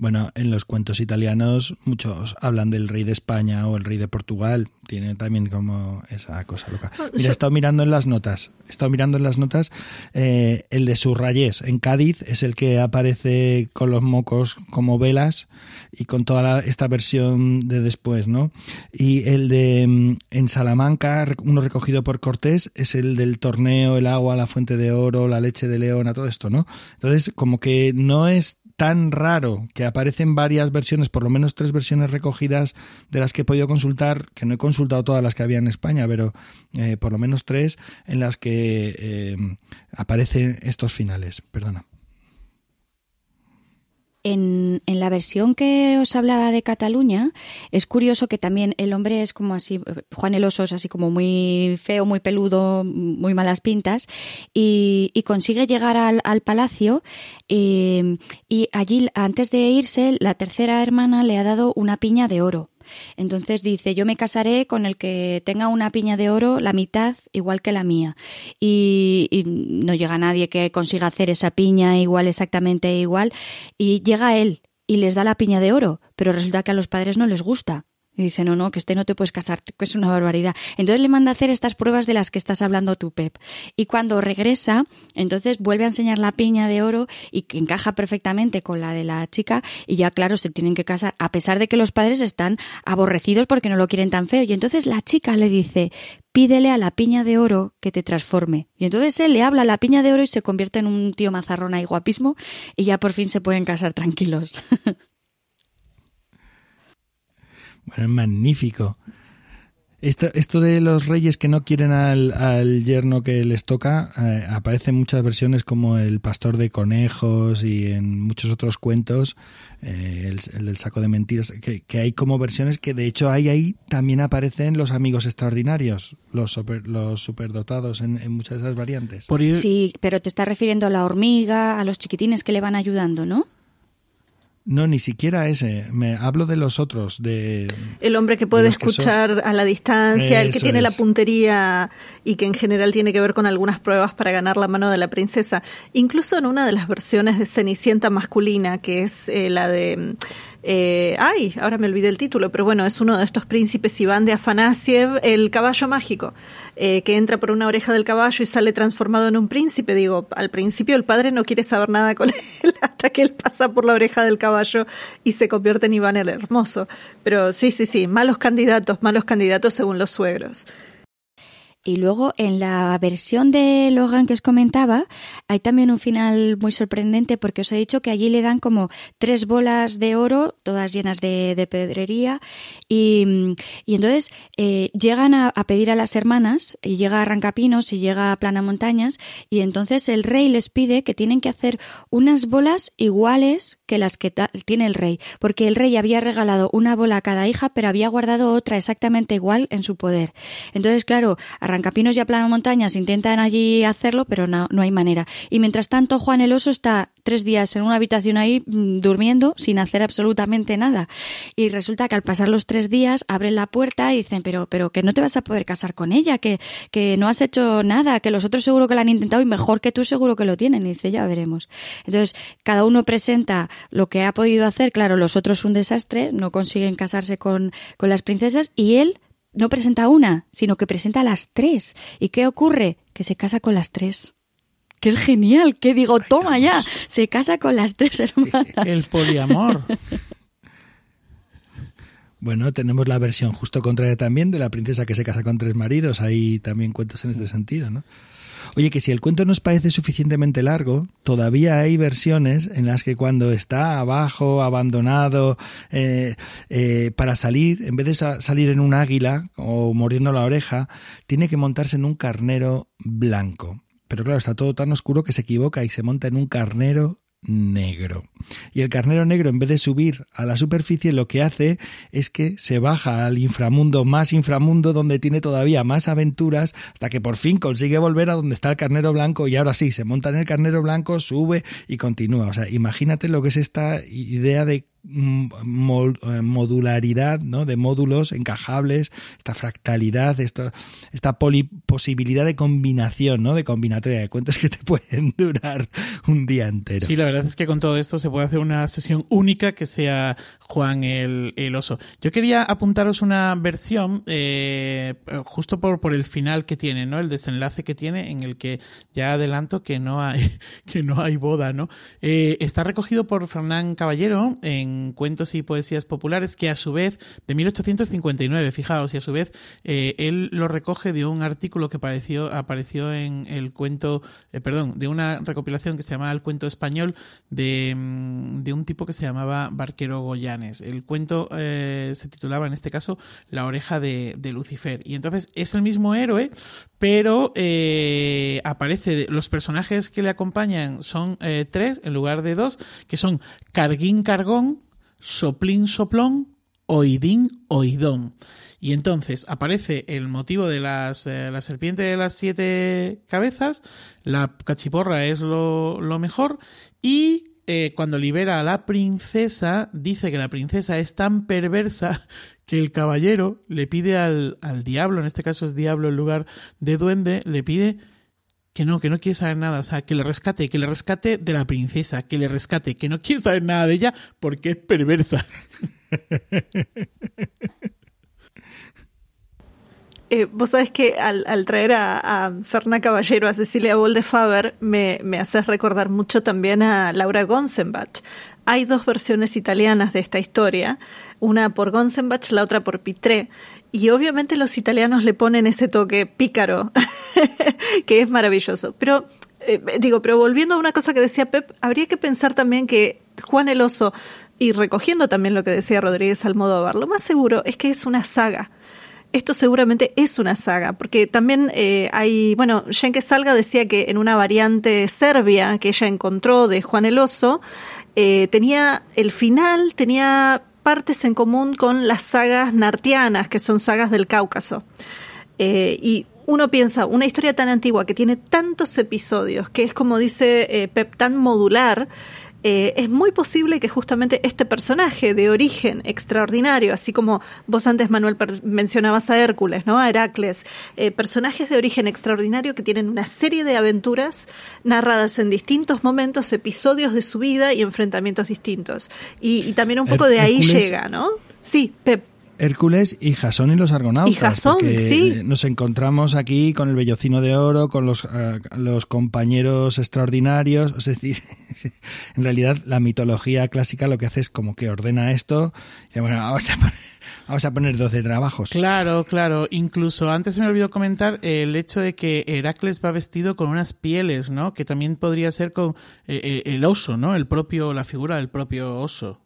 Bueno, en los cuentos italianos muchos hablan del rey de España o el rey de Portugal. Tiene también como esa cosa loca. Ah, Mira, he estado mirando en las notas. He estado mirando en las notas. Eh, el de Surrayés en Cádiz es el que aparece con los mocos como velas y con toda esta versión de después, ¿no? Y el de mm, en Salamanca, uno recogido por Cortés, es el del torneo, el agua, la fuente de oro, la leche de león, a todo esto, ¿no? Entonces, como que no es tan raro que aparecen varias versiones, por lo menos tres versiones recogidas de las que he podido consultar, que no he consultado todas las que había en España, pero eh, por lo menos tres en las que eh, aparecen estos finales. Perdona. En, en, la versión que os hablaba de Cataluña, es curioso que también el hombre es como así, Juan el Oso es así como muy feo, muy peludo, muy malas pintas, y, consigue llegar al, palacio y, y allí, antes de irse, la tercera hermana le ha dado una piña de oro. Entonces dice, yo me casaré con el que tenga una piña de oro, la mitad igual que la mía. Y, no llega nadie que consiga hacer esa piña igual, exactamente igual. Y llega él y les da la piña de oro, pero resulta que a los padres no les gusta. Y dice, no, no, que este no te puedes casar, que es una barbaridad. Entonces le manda a hacer estas pruebas de las que estás hablando tú, Pep. Y cuando regresa, entonces vuelve a enseñar la piña de oro y que encaja perfectamente con la de la chica y ya, claro, se tienen que casar, a pesar de que los padres están aborrecidos porque no lo quieren tan feo. Y entonces la chica le dice, pídele a la piña de oro que te transforme. Y entonces él le habla a la piña de oro y se convierte en un tío mazarrona y guapismo y ya por fin se pueden casar tranquilos. *laughs* Bueno, es magnífico. Esto, esto de los reyes que no quieren al, yerno que les toca eh, aparece en muchas versiones como el pastor de conejos y en muchos otros cuentos, eh, el, del saco de mentiras, que, hay como versiones que de hecho hay ahí también aparecen los amigos extraordinarios, los, los superdotados en, en muchas de esas variantes. Sí, pero te estás refiriendo a la hormiga, a los chiquitines que le van ayudando, ¿no? No, ni siquiera ese. Me hablo de los otros, de el hombre que puede escuchar a la distancia, el que tiene la puntería y que en general tiene que ver con algunas pruebas para ganar la mano de la princesa. Incluso en una de las versiones de Cenicienta masculina, que es eh, la de eh, ay, ahora me olvidé el título, pero bueno, es uno de estos príncipes Iván de Afanasiev, el caballo mágico, eh, que entra por una oreja del caballo y sale transformado en un príncipe. Digo, al principio el padre no quiere saber nada con *laughs* él hasta que él pasa por la oreja del caballo y se convierte en Iván el Hermoso. Pero sí, sí, sí, malos candidatos, malos candidatos según los suegros. Y luego en la versión de Logan que os comentaba, hay también un final muy sorprendente porque os he dicho que allí le dan como tres bolas de oro, todas llenas de, pedrería, y, entonces eh, llegan a, pedir a las hermanas, y llega a Arrancapinos y llega a Plana Montañas, y entonces el rey les pide que tienen que hacer unas bolas iguales que las que tiene el rey, porque el rey había regalado una bola a cada hija, pero había guardado otra exactamente igual en su poder. Entonces, claro, Arrancapinos y a Plana Montañas intentan allí hacerlo, pero no, no hay manera. Y mientras tanto, Juan el Oso está tres días en una habitación ahí mm, durmiendo sin hacer absolutamente nada. Y resulta que al pasar los tres días abren la puerta y dicen, pero, pero que no te vas a poder casar con ella, que, que no has hecho nada, que los otros seguro que lo han intentado y mejor que tú seguro que lo tienen. Y dice, ya veremos. Entonces, cada uno presenta lo que ha podido hacer. Claro, los otros un desastre, no consiguen casarse con, con las princesas y él no presenta una, sino que presenta las tres. ¿Y qué ocurre? Que se casa con las tres. que es genial, que digo, toma ya, se casa con las tres *laughs* hermanas. El poliamor. *laughs* Bueno, tenemos la versión justo contraria también de la princesa que se casa con tres maridos. Hay también cuentos en este sentido, ¿no? Oye, que si el cuento nos parece suficientemente largo, todavía hay versiones en las que cuando está abajo, abandonado, eh, eh, para salir, en vez de salir en un águila o mordiendo la oreja, tiene que montarse en un carnero blanco. Pero claro, está todo tan oscuro que se equivoca y se monta en un carnero negro. Y el carnero negro, en vez de subir a la superficie, lo que hace es que se baja al inframundo, más inframundo, donde tiene todavía más aventuras, hasta que por fin consigue volver a donde está el carnero blanco y ahora sí, se monta en el carnero blanco, sube y continúa. O sea, imagínate lo que es esta idea de modularidad ¿no? de módulos encajables, esta fractalidad, esta, esta posibilidad de combinación, ¿no? de combinatoria de cuentos *laughs* que te pueden durar un día entero. Sí, la verdad es que con todo esto se puede hacer una sesión única que sea Juan el, el oso. Yo quería apuntaros una versión eh, justo por, por el final que tiene, ¿no? el desenlace que tiene en el que ya adelanto que no hay, *laughs* que no hay boda. ¿no? Eh, está recogido por Fernán Caballero en Cuentos y Poesías Populares, que a su vez, de 1859, fijaos, y a su vez eh, él lo recoge de un artículo que apareció, apareció en el cuento, eh, perdón, de una recopilación que se llamaba El Cuento Español de, mm, de un tipo que se llamaba Barquero Goyanes. El cuento eh, se titulaba, en este caso, La oreja de, de Lucifer. Y entonces es el mismo héroe, pero aparece, los personajes que le acompañan son tres en lugar de dos, que son Carguín Cargón, soplín soplón, oidín oidón. Y entonces aparece el motivo de las, eh, la serpiente de las siete cabezas, la cachiporra es lo, mejor, y eh, cuando libera a la princesa, dice que la princesa es tan perversa que el caballero le pide al, al diablo, en este caso es diablo en lugar de duende, le pide que no, que no quiere saber nada, o sea, que le rescate, que le rescate de la princesa, que le rescate, que no quiere saber nada de ella porque es perversa. *laughs* Eh, vos sabés que al, traer a, a Caballero, a Cecilia Boldefaber, me, me haces recordar mucho también a Laura Gonsenbach. Hay dos versiones italianas de esta historia, una por Gonsenbach, la otra por Pitré. Y obviamente los italianos le ponen ese toque pícaro, *laughs* que es maravilloso. Pero, eh, digo, pero volviendo a una cosa que decía Pep, habría que pensar también que Juan el Oso, y recogiendo también lo que decía Rodríguez Almodóvar, lo más seguro es que es una saga. Esto seguramente es una saga, porque también eh, hay, bueno, Jenke Salga decía que en una variante serbia que ella encontró de Juan el Oso, eh, tenía el final, tenía partes en común con las sagas nartianas, que son sagas del Cáucaso. Y uno piensa, una historia tan antigua que tiene tantos episodios, que es como dice eh, Pep, tan modular, eh, es muy posible que justamente este personaje de origen extraordinario, así como vos antes, Manuel, mencionabas a Hércules, ¿no? A Heracles, eh, personajes de origen extraordinario que tienen una serie de aventuras narradas en distintos momentos, episodios de su vida y enfrentamientos distintos. Y, también un poco de ahí llega, ¿no? Sí, Pep. Hércules y Jasón y los Argonautas. Y Jasón, sí. Nos encontramos aquí con el Bellocino de Oro, con los, eh, los compañeros extraordinarios. Es decir, *laughs* en realidad la mitología clásica lo que hace es como que ordena esto. Y bueno, vamos a poner, vamos a poner 12 trabajos. Claro, claro. Incluso antes se me olvidó comentar el hecho de que Heracles va vestido con unas pieles, ¿no? Que también podría ser con eh, eh, el oso, ¿no? El propio, la figura del propio oso.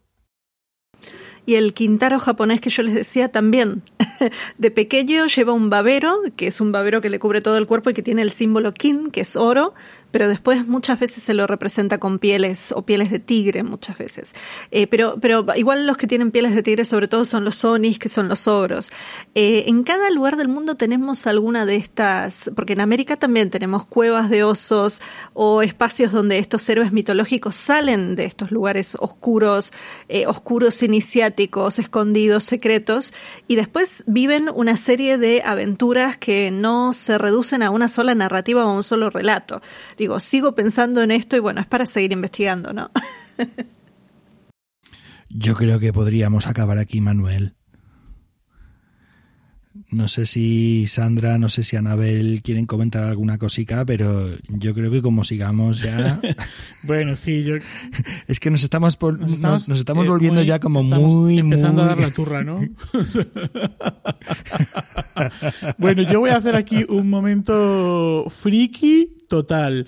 Y el quintaro japonés que yo les decía también. *laughs* De pequeño lleva un babero, que es un babero que le cubre todo el cuerpo y que tiene el símbolo kin, que es oro, pero después muchas veces se lo representa con pieles o pieles de tigre muchas veces. Eh, pero, pero igual los que tienen pieles de tigre sobre todo son los onis, que son los ogros. Eh, en cada lugar del mundo tenemos alguna de estas, porque en América también tenemos cuevas de osos o espacios donde estos héroes mitológicos salen de estos lugares oscuros, eh, oscuros iniciáticos, escondidos, secretos, y después viven una serie de aventuras que no se reducen a una sola narrativa o a un solo relato digo, sigo pensando en esto y bueno, es para seguir investigando, ¿no? *laughs* Yo creo que podríamos acabar aquí, Manuel. No sé si Sandra, no sé si Anabel quieren comentar alguna cosica, pero yo creo que como sigamos ya... *laughs* bueno, sí, yo... *laughs* es que nos estamos, nos estamos, eh, volviendo ya como muy... Empezando a dar la turra, ¿no? bueno, yo voy a hacer aquí un momento friki total.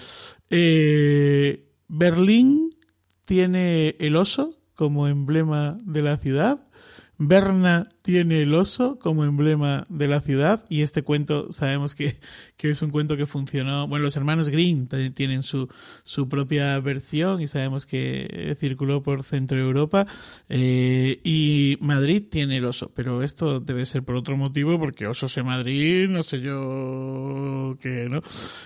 Eh, Berlín tiene el oso como emblema de la ciudad. Berna tiene el oso como emblema de la ciudad y este cuento sabemos que, que es un cuento que funcionó. Bueno, los hermanos Green tienen su, su propia versión y sabemos que circuló por Centro Europa eh, y Madrid tiene el oso, pero esto debe ser por otro motivo porque osos en Madrid, no sé yo qué, ¿no?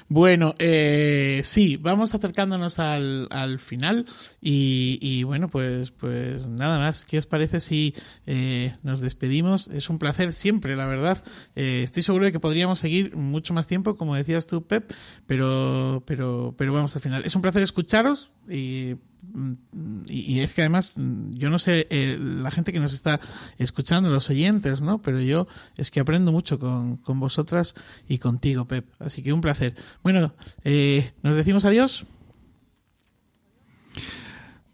Bueno, eh, sí, vamos acercándonos al, al final y, y, bueno, pues, pues nada más. ¿Qué os parece si eh, nos despedimos? Es un placer siempre, la verdad. Eh, estoy seguro de que podríamos seguir mucho más tiempo, como decías tú, Pep, pero, pero, pero vamos al final. Es un placer escucharos y y, es que además, yo no sé, eh, la gente que nos está escuchando, los oyentes, ¿no? Pero yo es que aprendo mucho con, con vosotras y contigo, Pep. Así que un placer. Bueno, eh, nos decimos adiós.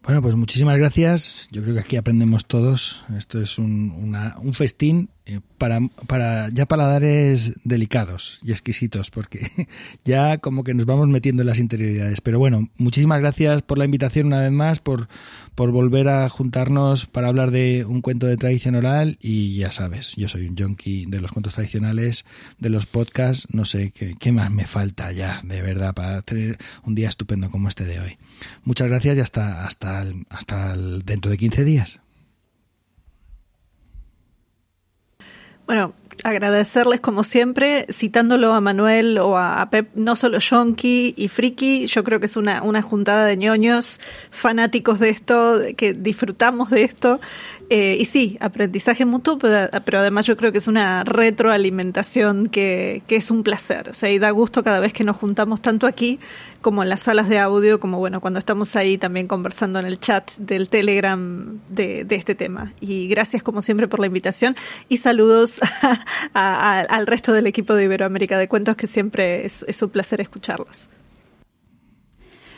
Bueno, pues muchísimas gracias. Yo creo que aquí aprendemos todos. Esto es un, un festín eh, para, para ya paladares delicados y exquisitos, porque *laughs* ya como que nos vamos metiendo en las interioridades. Pero bueno, muchísimas gracias por la invitación una vez más, por, por volver a juntarnos para hablar de un cuento de tradición oral. Y ya sabes, yo soy un junkie de los cuentos tradicionales, de los podcasts. No sé qué, qué más me falta ya, de verdad, para tener un día estupendo como este de hoy. Muchas gracias y hasta, hasta, hasta dentro de 15 días. Bueno, agradecerles como siempre, citándolo a Manuel o a Pep, no solo Yonki y Friki, yo creo que es una, una juntada de ñoños fanáticos de esto, que disfrutamos de esto. Eh, y sí, aprendizaje mutuo, pero, además yo creo que es una retroalimentación que, que es un placer. O sea, y da gusto cada vez que nos juntamos tanto aquí como en las salas de audio, como bueno, cuando estamos ahí también conversando en el chat del Telegram de, de este tema. Y gracias como siempre por la invitación y saludos *laughs* al resto del equipo de Iberoamérica de Cuentos, que siempre es un placer escucharlos.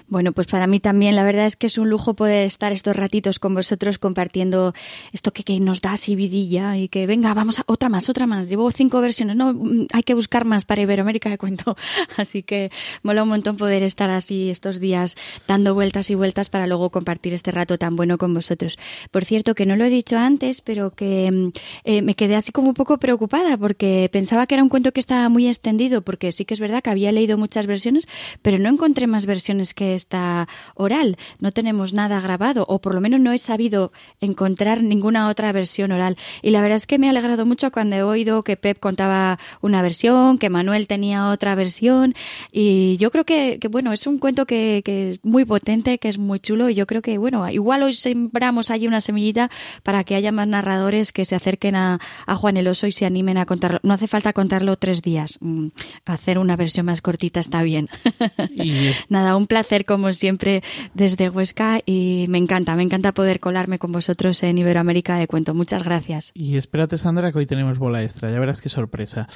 Bueno, pues para mí también la verdad es que es un lujo poder estar estos ratitos con vosotros compartiendo esto que, nos da así vidilla y que venga, vamos a otra más, otra más. Llevo cinco versiones, no, mm, hay que buscar más para Iberoamérica de cuento. *laughs* Así que mola un montón poder estar así estos días dando vueltas y vueltas para luego compartir este rato tan bueno con vosotros. Por cierto, que no lo he dicho antes, pero que mm, eh, me quedé así como un poco preocupada porque pensaba que era un cuento que estaba muy extendido, porque sí que es verdad que había leído muchas versiones, pero no encontré más versiones que esta oral. No tenemos nada grabado, o por lo menos no he sabido encontrar ninguna otra versión oral. Y la verdad es que me ha alegrado mucho cuando he oído que Pep contaba una versión, que Manuel tenía otra versión. Y yo creo que, bueno, es un cuento que, es muy potente, que es muy chulo. Y yo creo que, bueno, igual hoy sembramos allí una semillita para que haya más narradores que se acerquen a, Juan el Oso y se animen a contarlo. No hace falta contarlo tres días. Mm, hacer una versión más cortita está bien. *laughs* Nada, un placer como siempre desde Huesca y me encanta, me encanta poder colarme con vosotros en Iberoamérica de Cuento. Muchas gracias. Y espérate Sandra que hoy tenemos bola extra, ya verás qué sorpresa.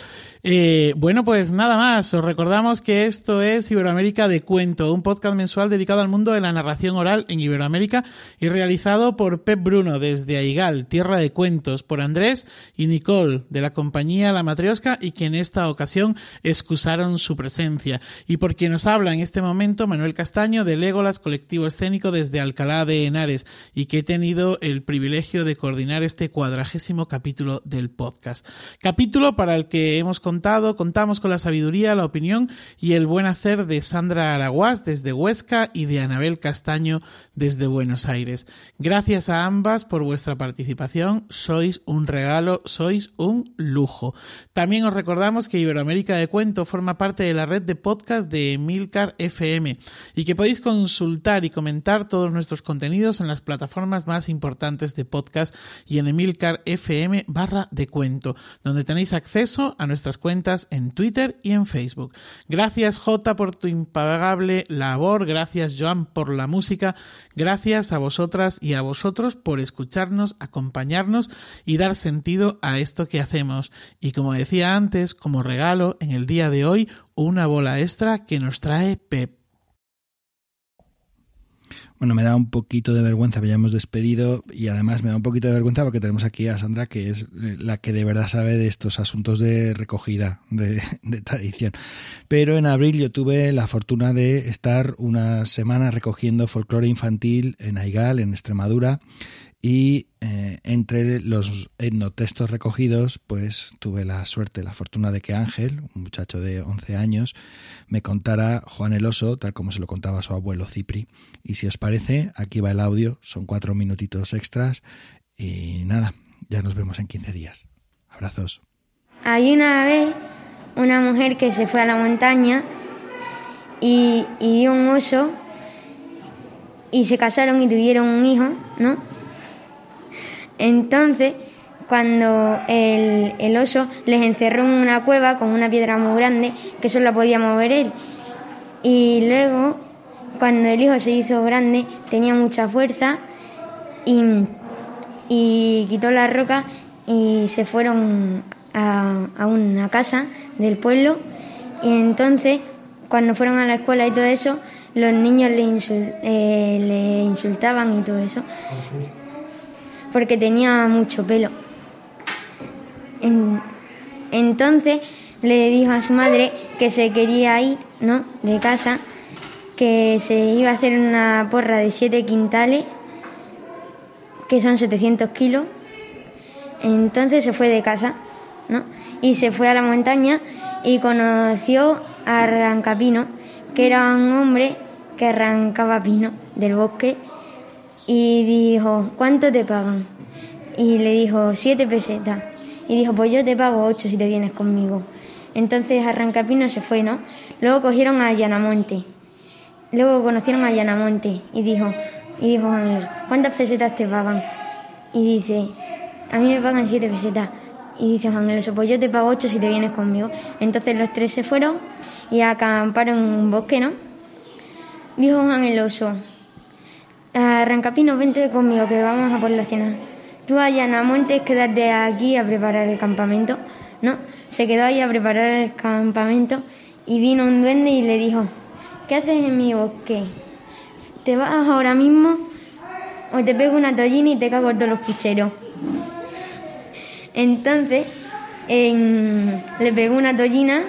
Eh, bueno, pues nada más, os recordamos que esto es Iberoamérica de Cuento, un podcast mensual dedicado al mundo de la narración oral en Iberoamérica y realizado por Pep Bruno desde Aigal, Tierra de Cuentos, por Andrés y Nicole de la compañía La Matriosca y que en esta ocasión excusaron su presencia. Y por quien nos habla en este momento, Manuel Castaño de Legolas Colectivo Escénico desde Alcalá de Henares y que he tenido el privilegio de coordinar este cuadragésimo capítulo del podcast. Capítulo para el que hemos contado, contamos con la sabiduría, la opinión y el buen hacer de Sandra Araguás desde Huesca y de Anabel Castaño desde Buenos Aires. Gracias a ambas por vuestra participación, sois un regalo, sois un lujo. También os recordamos que Iberoamérica de Cuento forma parte de la red de podcast de Milcar FM y que que podéis consultar y comentar todos nuestros contenidos en las plataformas más importantes de podcast y en Emilcar FM barra de cuento, donde tenéis acceso a nuestras cuentas en Twitter y en Facebook. Gracias J por tu impagable labor, gracias Joan por la música, gracias a vosotras y a vosotros por escucharnos, acompañarnos y dar sentido a esto que hacemos. Y como decía antes, como regalo en el día de hoy, una bola extra que nos trae Pep. Bueno, me da un poquito de vergüenza, ya hemos despedido y además me da un poquito de vergüenza porque tenemos aquí a Sandra, que es eh, la que de verdad sabe de estos asuntos de recogida, de, *laughs* de tradición. Pero en abril yo tuve la fortuna de estar una semana recogiendo folclore infantil en Aigal, en Extremadura, y eh, entre los etnotextos recogidos, pues tuve la suerte, la fortuna de que Ángel, un muchacho de 11 años, me contara Juan el Oso, tal como se lo contaba su abuelo Cipri. Y si os parece, aquí va el audio, son cuatro minutitos extras. Y nada, ya nos vemos en 15 días. Abrazos. Hay una vez una mujer que se fue a la montaña y, y vio un oso y se casaron y tuvieron un hijo, ¿no? Entonces, cuando el, oso les encerró en una cueva con una piedra muy grande que solo la podía mover él. Y luego, cuando el hijo se hizo grande, tenía mucha fuerza y, y quitó la roca y se fueron a, una casa del pueblo. Y entonces, cuando fueron a la escuela y todo eso, los niños le, eh, le insultaban y todo eso porque tenía mucho pelo. entonces le dijo a su madre que se quería ir, ¿no? De casa, que se iba a hacer una porra de siete quintales, que son 700 kilos. Entonces se fue de casa, ¿no? Y se fue a la montaña y conoció a Arrancapino, que era un hombre que arrancaba pino del bosque y dijo, ¿cuánto te pagan? Y le dijo, siete pesetas. Y dijo, pues yo te pago ocho si te vienes conmigo. Entonces Arrancapino se fue, ¿no? Luego cogieron a Llanamonte. Luego conocieron a Llanamonte y dijo, y dijo, ¿cuántas pesetas te pagan? Y dice, a mí me pagan siete pesetas. Y dice Juan el pues yo te pago ocho si te vienes conmigo. Entonces los tres se fueron y acamparon en un bosque, ¿no? Dijo Juan el Oso, Arrancapino, vente conmigo que vamos a por la cena. Tú allá en Amontes quédate aquí a preparar el campamento. No, se quedó ahí a preparar el campamento y vino un duende y le dijo, ¿qué haces en mi bosque? ¿Te vas ahora mismo o te pego una tollina y te cago todos los pucheros? Entonces le pegó una tollina,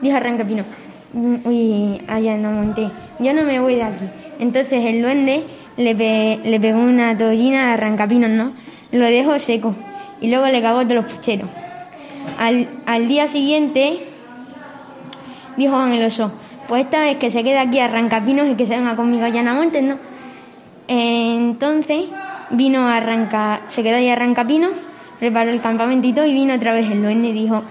dijo Arrancapino, uy, allá en Amonte, yo no me voy de aquí. Entonces el duende le, le pegó una tollina a Arrancapinos, ¿no? Lo dejó seco y luego le cagó de los pucheros. Al, al día siguiente dijo Juan Oso, pues esta vez que se queda aquí Arrancapinos y que se venga conmigo allá en Montes, ¿no? Entonces vino a Arranca, se quedó ahí Arrancapinos, preparó el campamentito y vino otra vez el duende y dijo,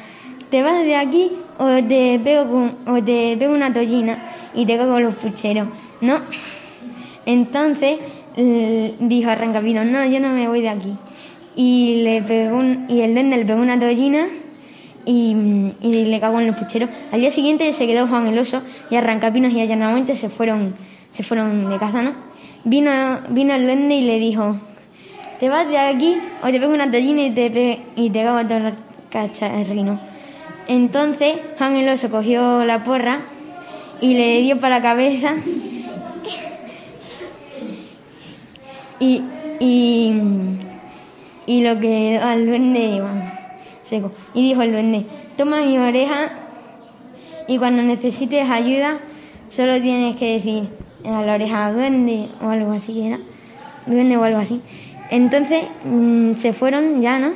¿te vas de aquí o te pego, con, o te pego una tollina y te cago los pucheros? No. Entonces dijo Arrancapino, no, yo no me voy de aquí. Y, le pegó y el duende le pegó una toallina y, le cagó en los pucheros. Al día siguiente se quedó Juan el Oso y Arrancapinos y Allanamente se fueron, se fueron de casa, ¿no? Vino, vino el duende y le dijo, te vas de aquí o te pego una toallina y te, y te cago en todos los cacharrinos. Entonces Juan el Oso cogió la porra y le dio para la cabeza Y, y, lo que al duende, seco. Y dijo el duende, toma mi oreja y cuando necesites ayuda, solo tienes que decir a la oreja duende o algo así, ¿era? Duende o algo así. Entonces mm, se fueron ya, ¿no?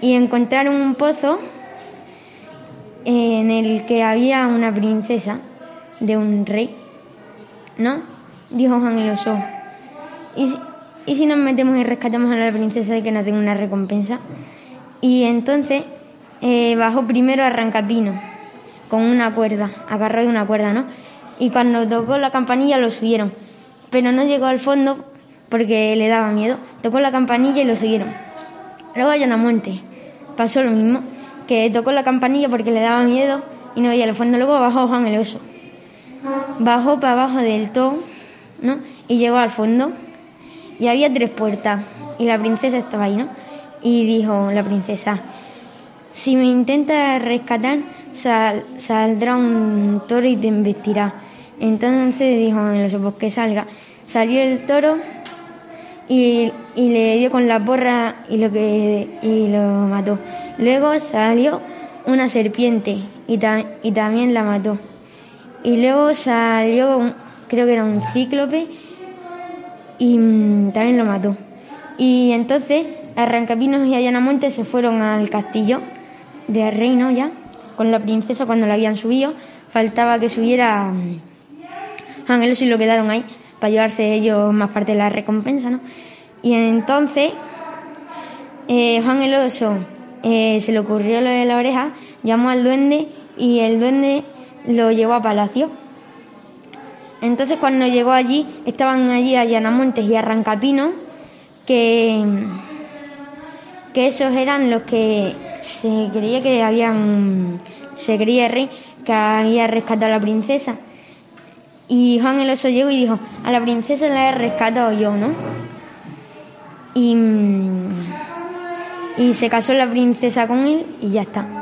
Y encontraron un pozo en el que había una princesa de un rey, ¿no? Dijo Oso. Y, ¿y si nos metemos y rescatamos a la princesa y que nos den una recompensa? Y entonces eh, bajó primero a Rancapino con una cuerda, agarró de una cuerda, ¿no? y cuando tocó la campanilla lo subieron, pero no llegó al fondo porque le daba miedo. Tocó la campanilla y lo subieron. Luego a Monte pasó lo mismo, que tocó la campanilla porque le daba miedo y no veía el fondo. Luego bajó Juan el Oso. Bajó para abajo del todo, ¿no? Y llegó al fondo y había tres puertas y la princesa estaba ahí, ¿no? Y dijo la princesa, si me intenta rescatar, saldrá un toro y te investirá. Entonces dijo el oso, que salga. Salió el toro y, le dio con la porra y lo, que, y lo mató. Luego salió una serpiente y, y también la mató. Y luego salió, creo que era un cíclope y mm, también lo mató. Y entonces Arrancapinos y Ayanamonte se fueron al castillo de reino ya, con la princesa cuando la habían subido. Faltaba que subiera Ángelos mm, y lo quedaron ahí para llevarse ellos más parte de la recompensa, ¿no? Y entonces eh, Juan el Oso eh, se le ocurrió lo de la oreja, llamó al duende y el duende lo llevó a palacio. Entonces cuando llegó allí, estaban allí Allanamontes y Arrancapino, que, que esos eran los que se creía que habían, se creía el rey que había rescatado a la princesa. Y Juan el Oso llegó y dijo, a la princesa la he rescatado yo, ¿no? Y, y se casó la princesa con él y ya está.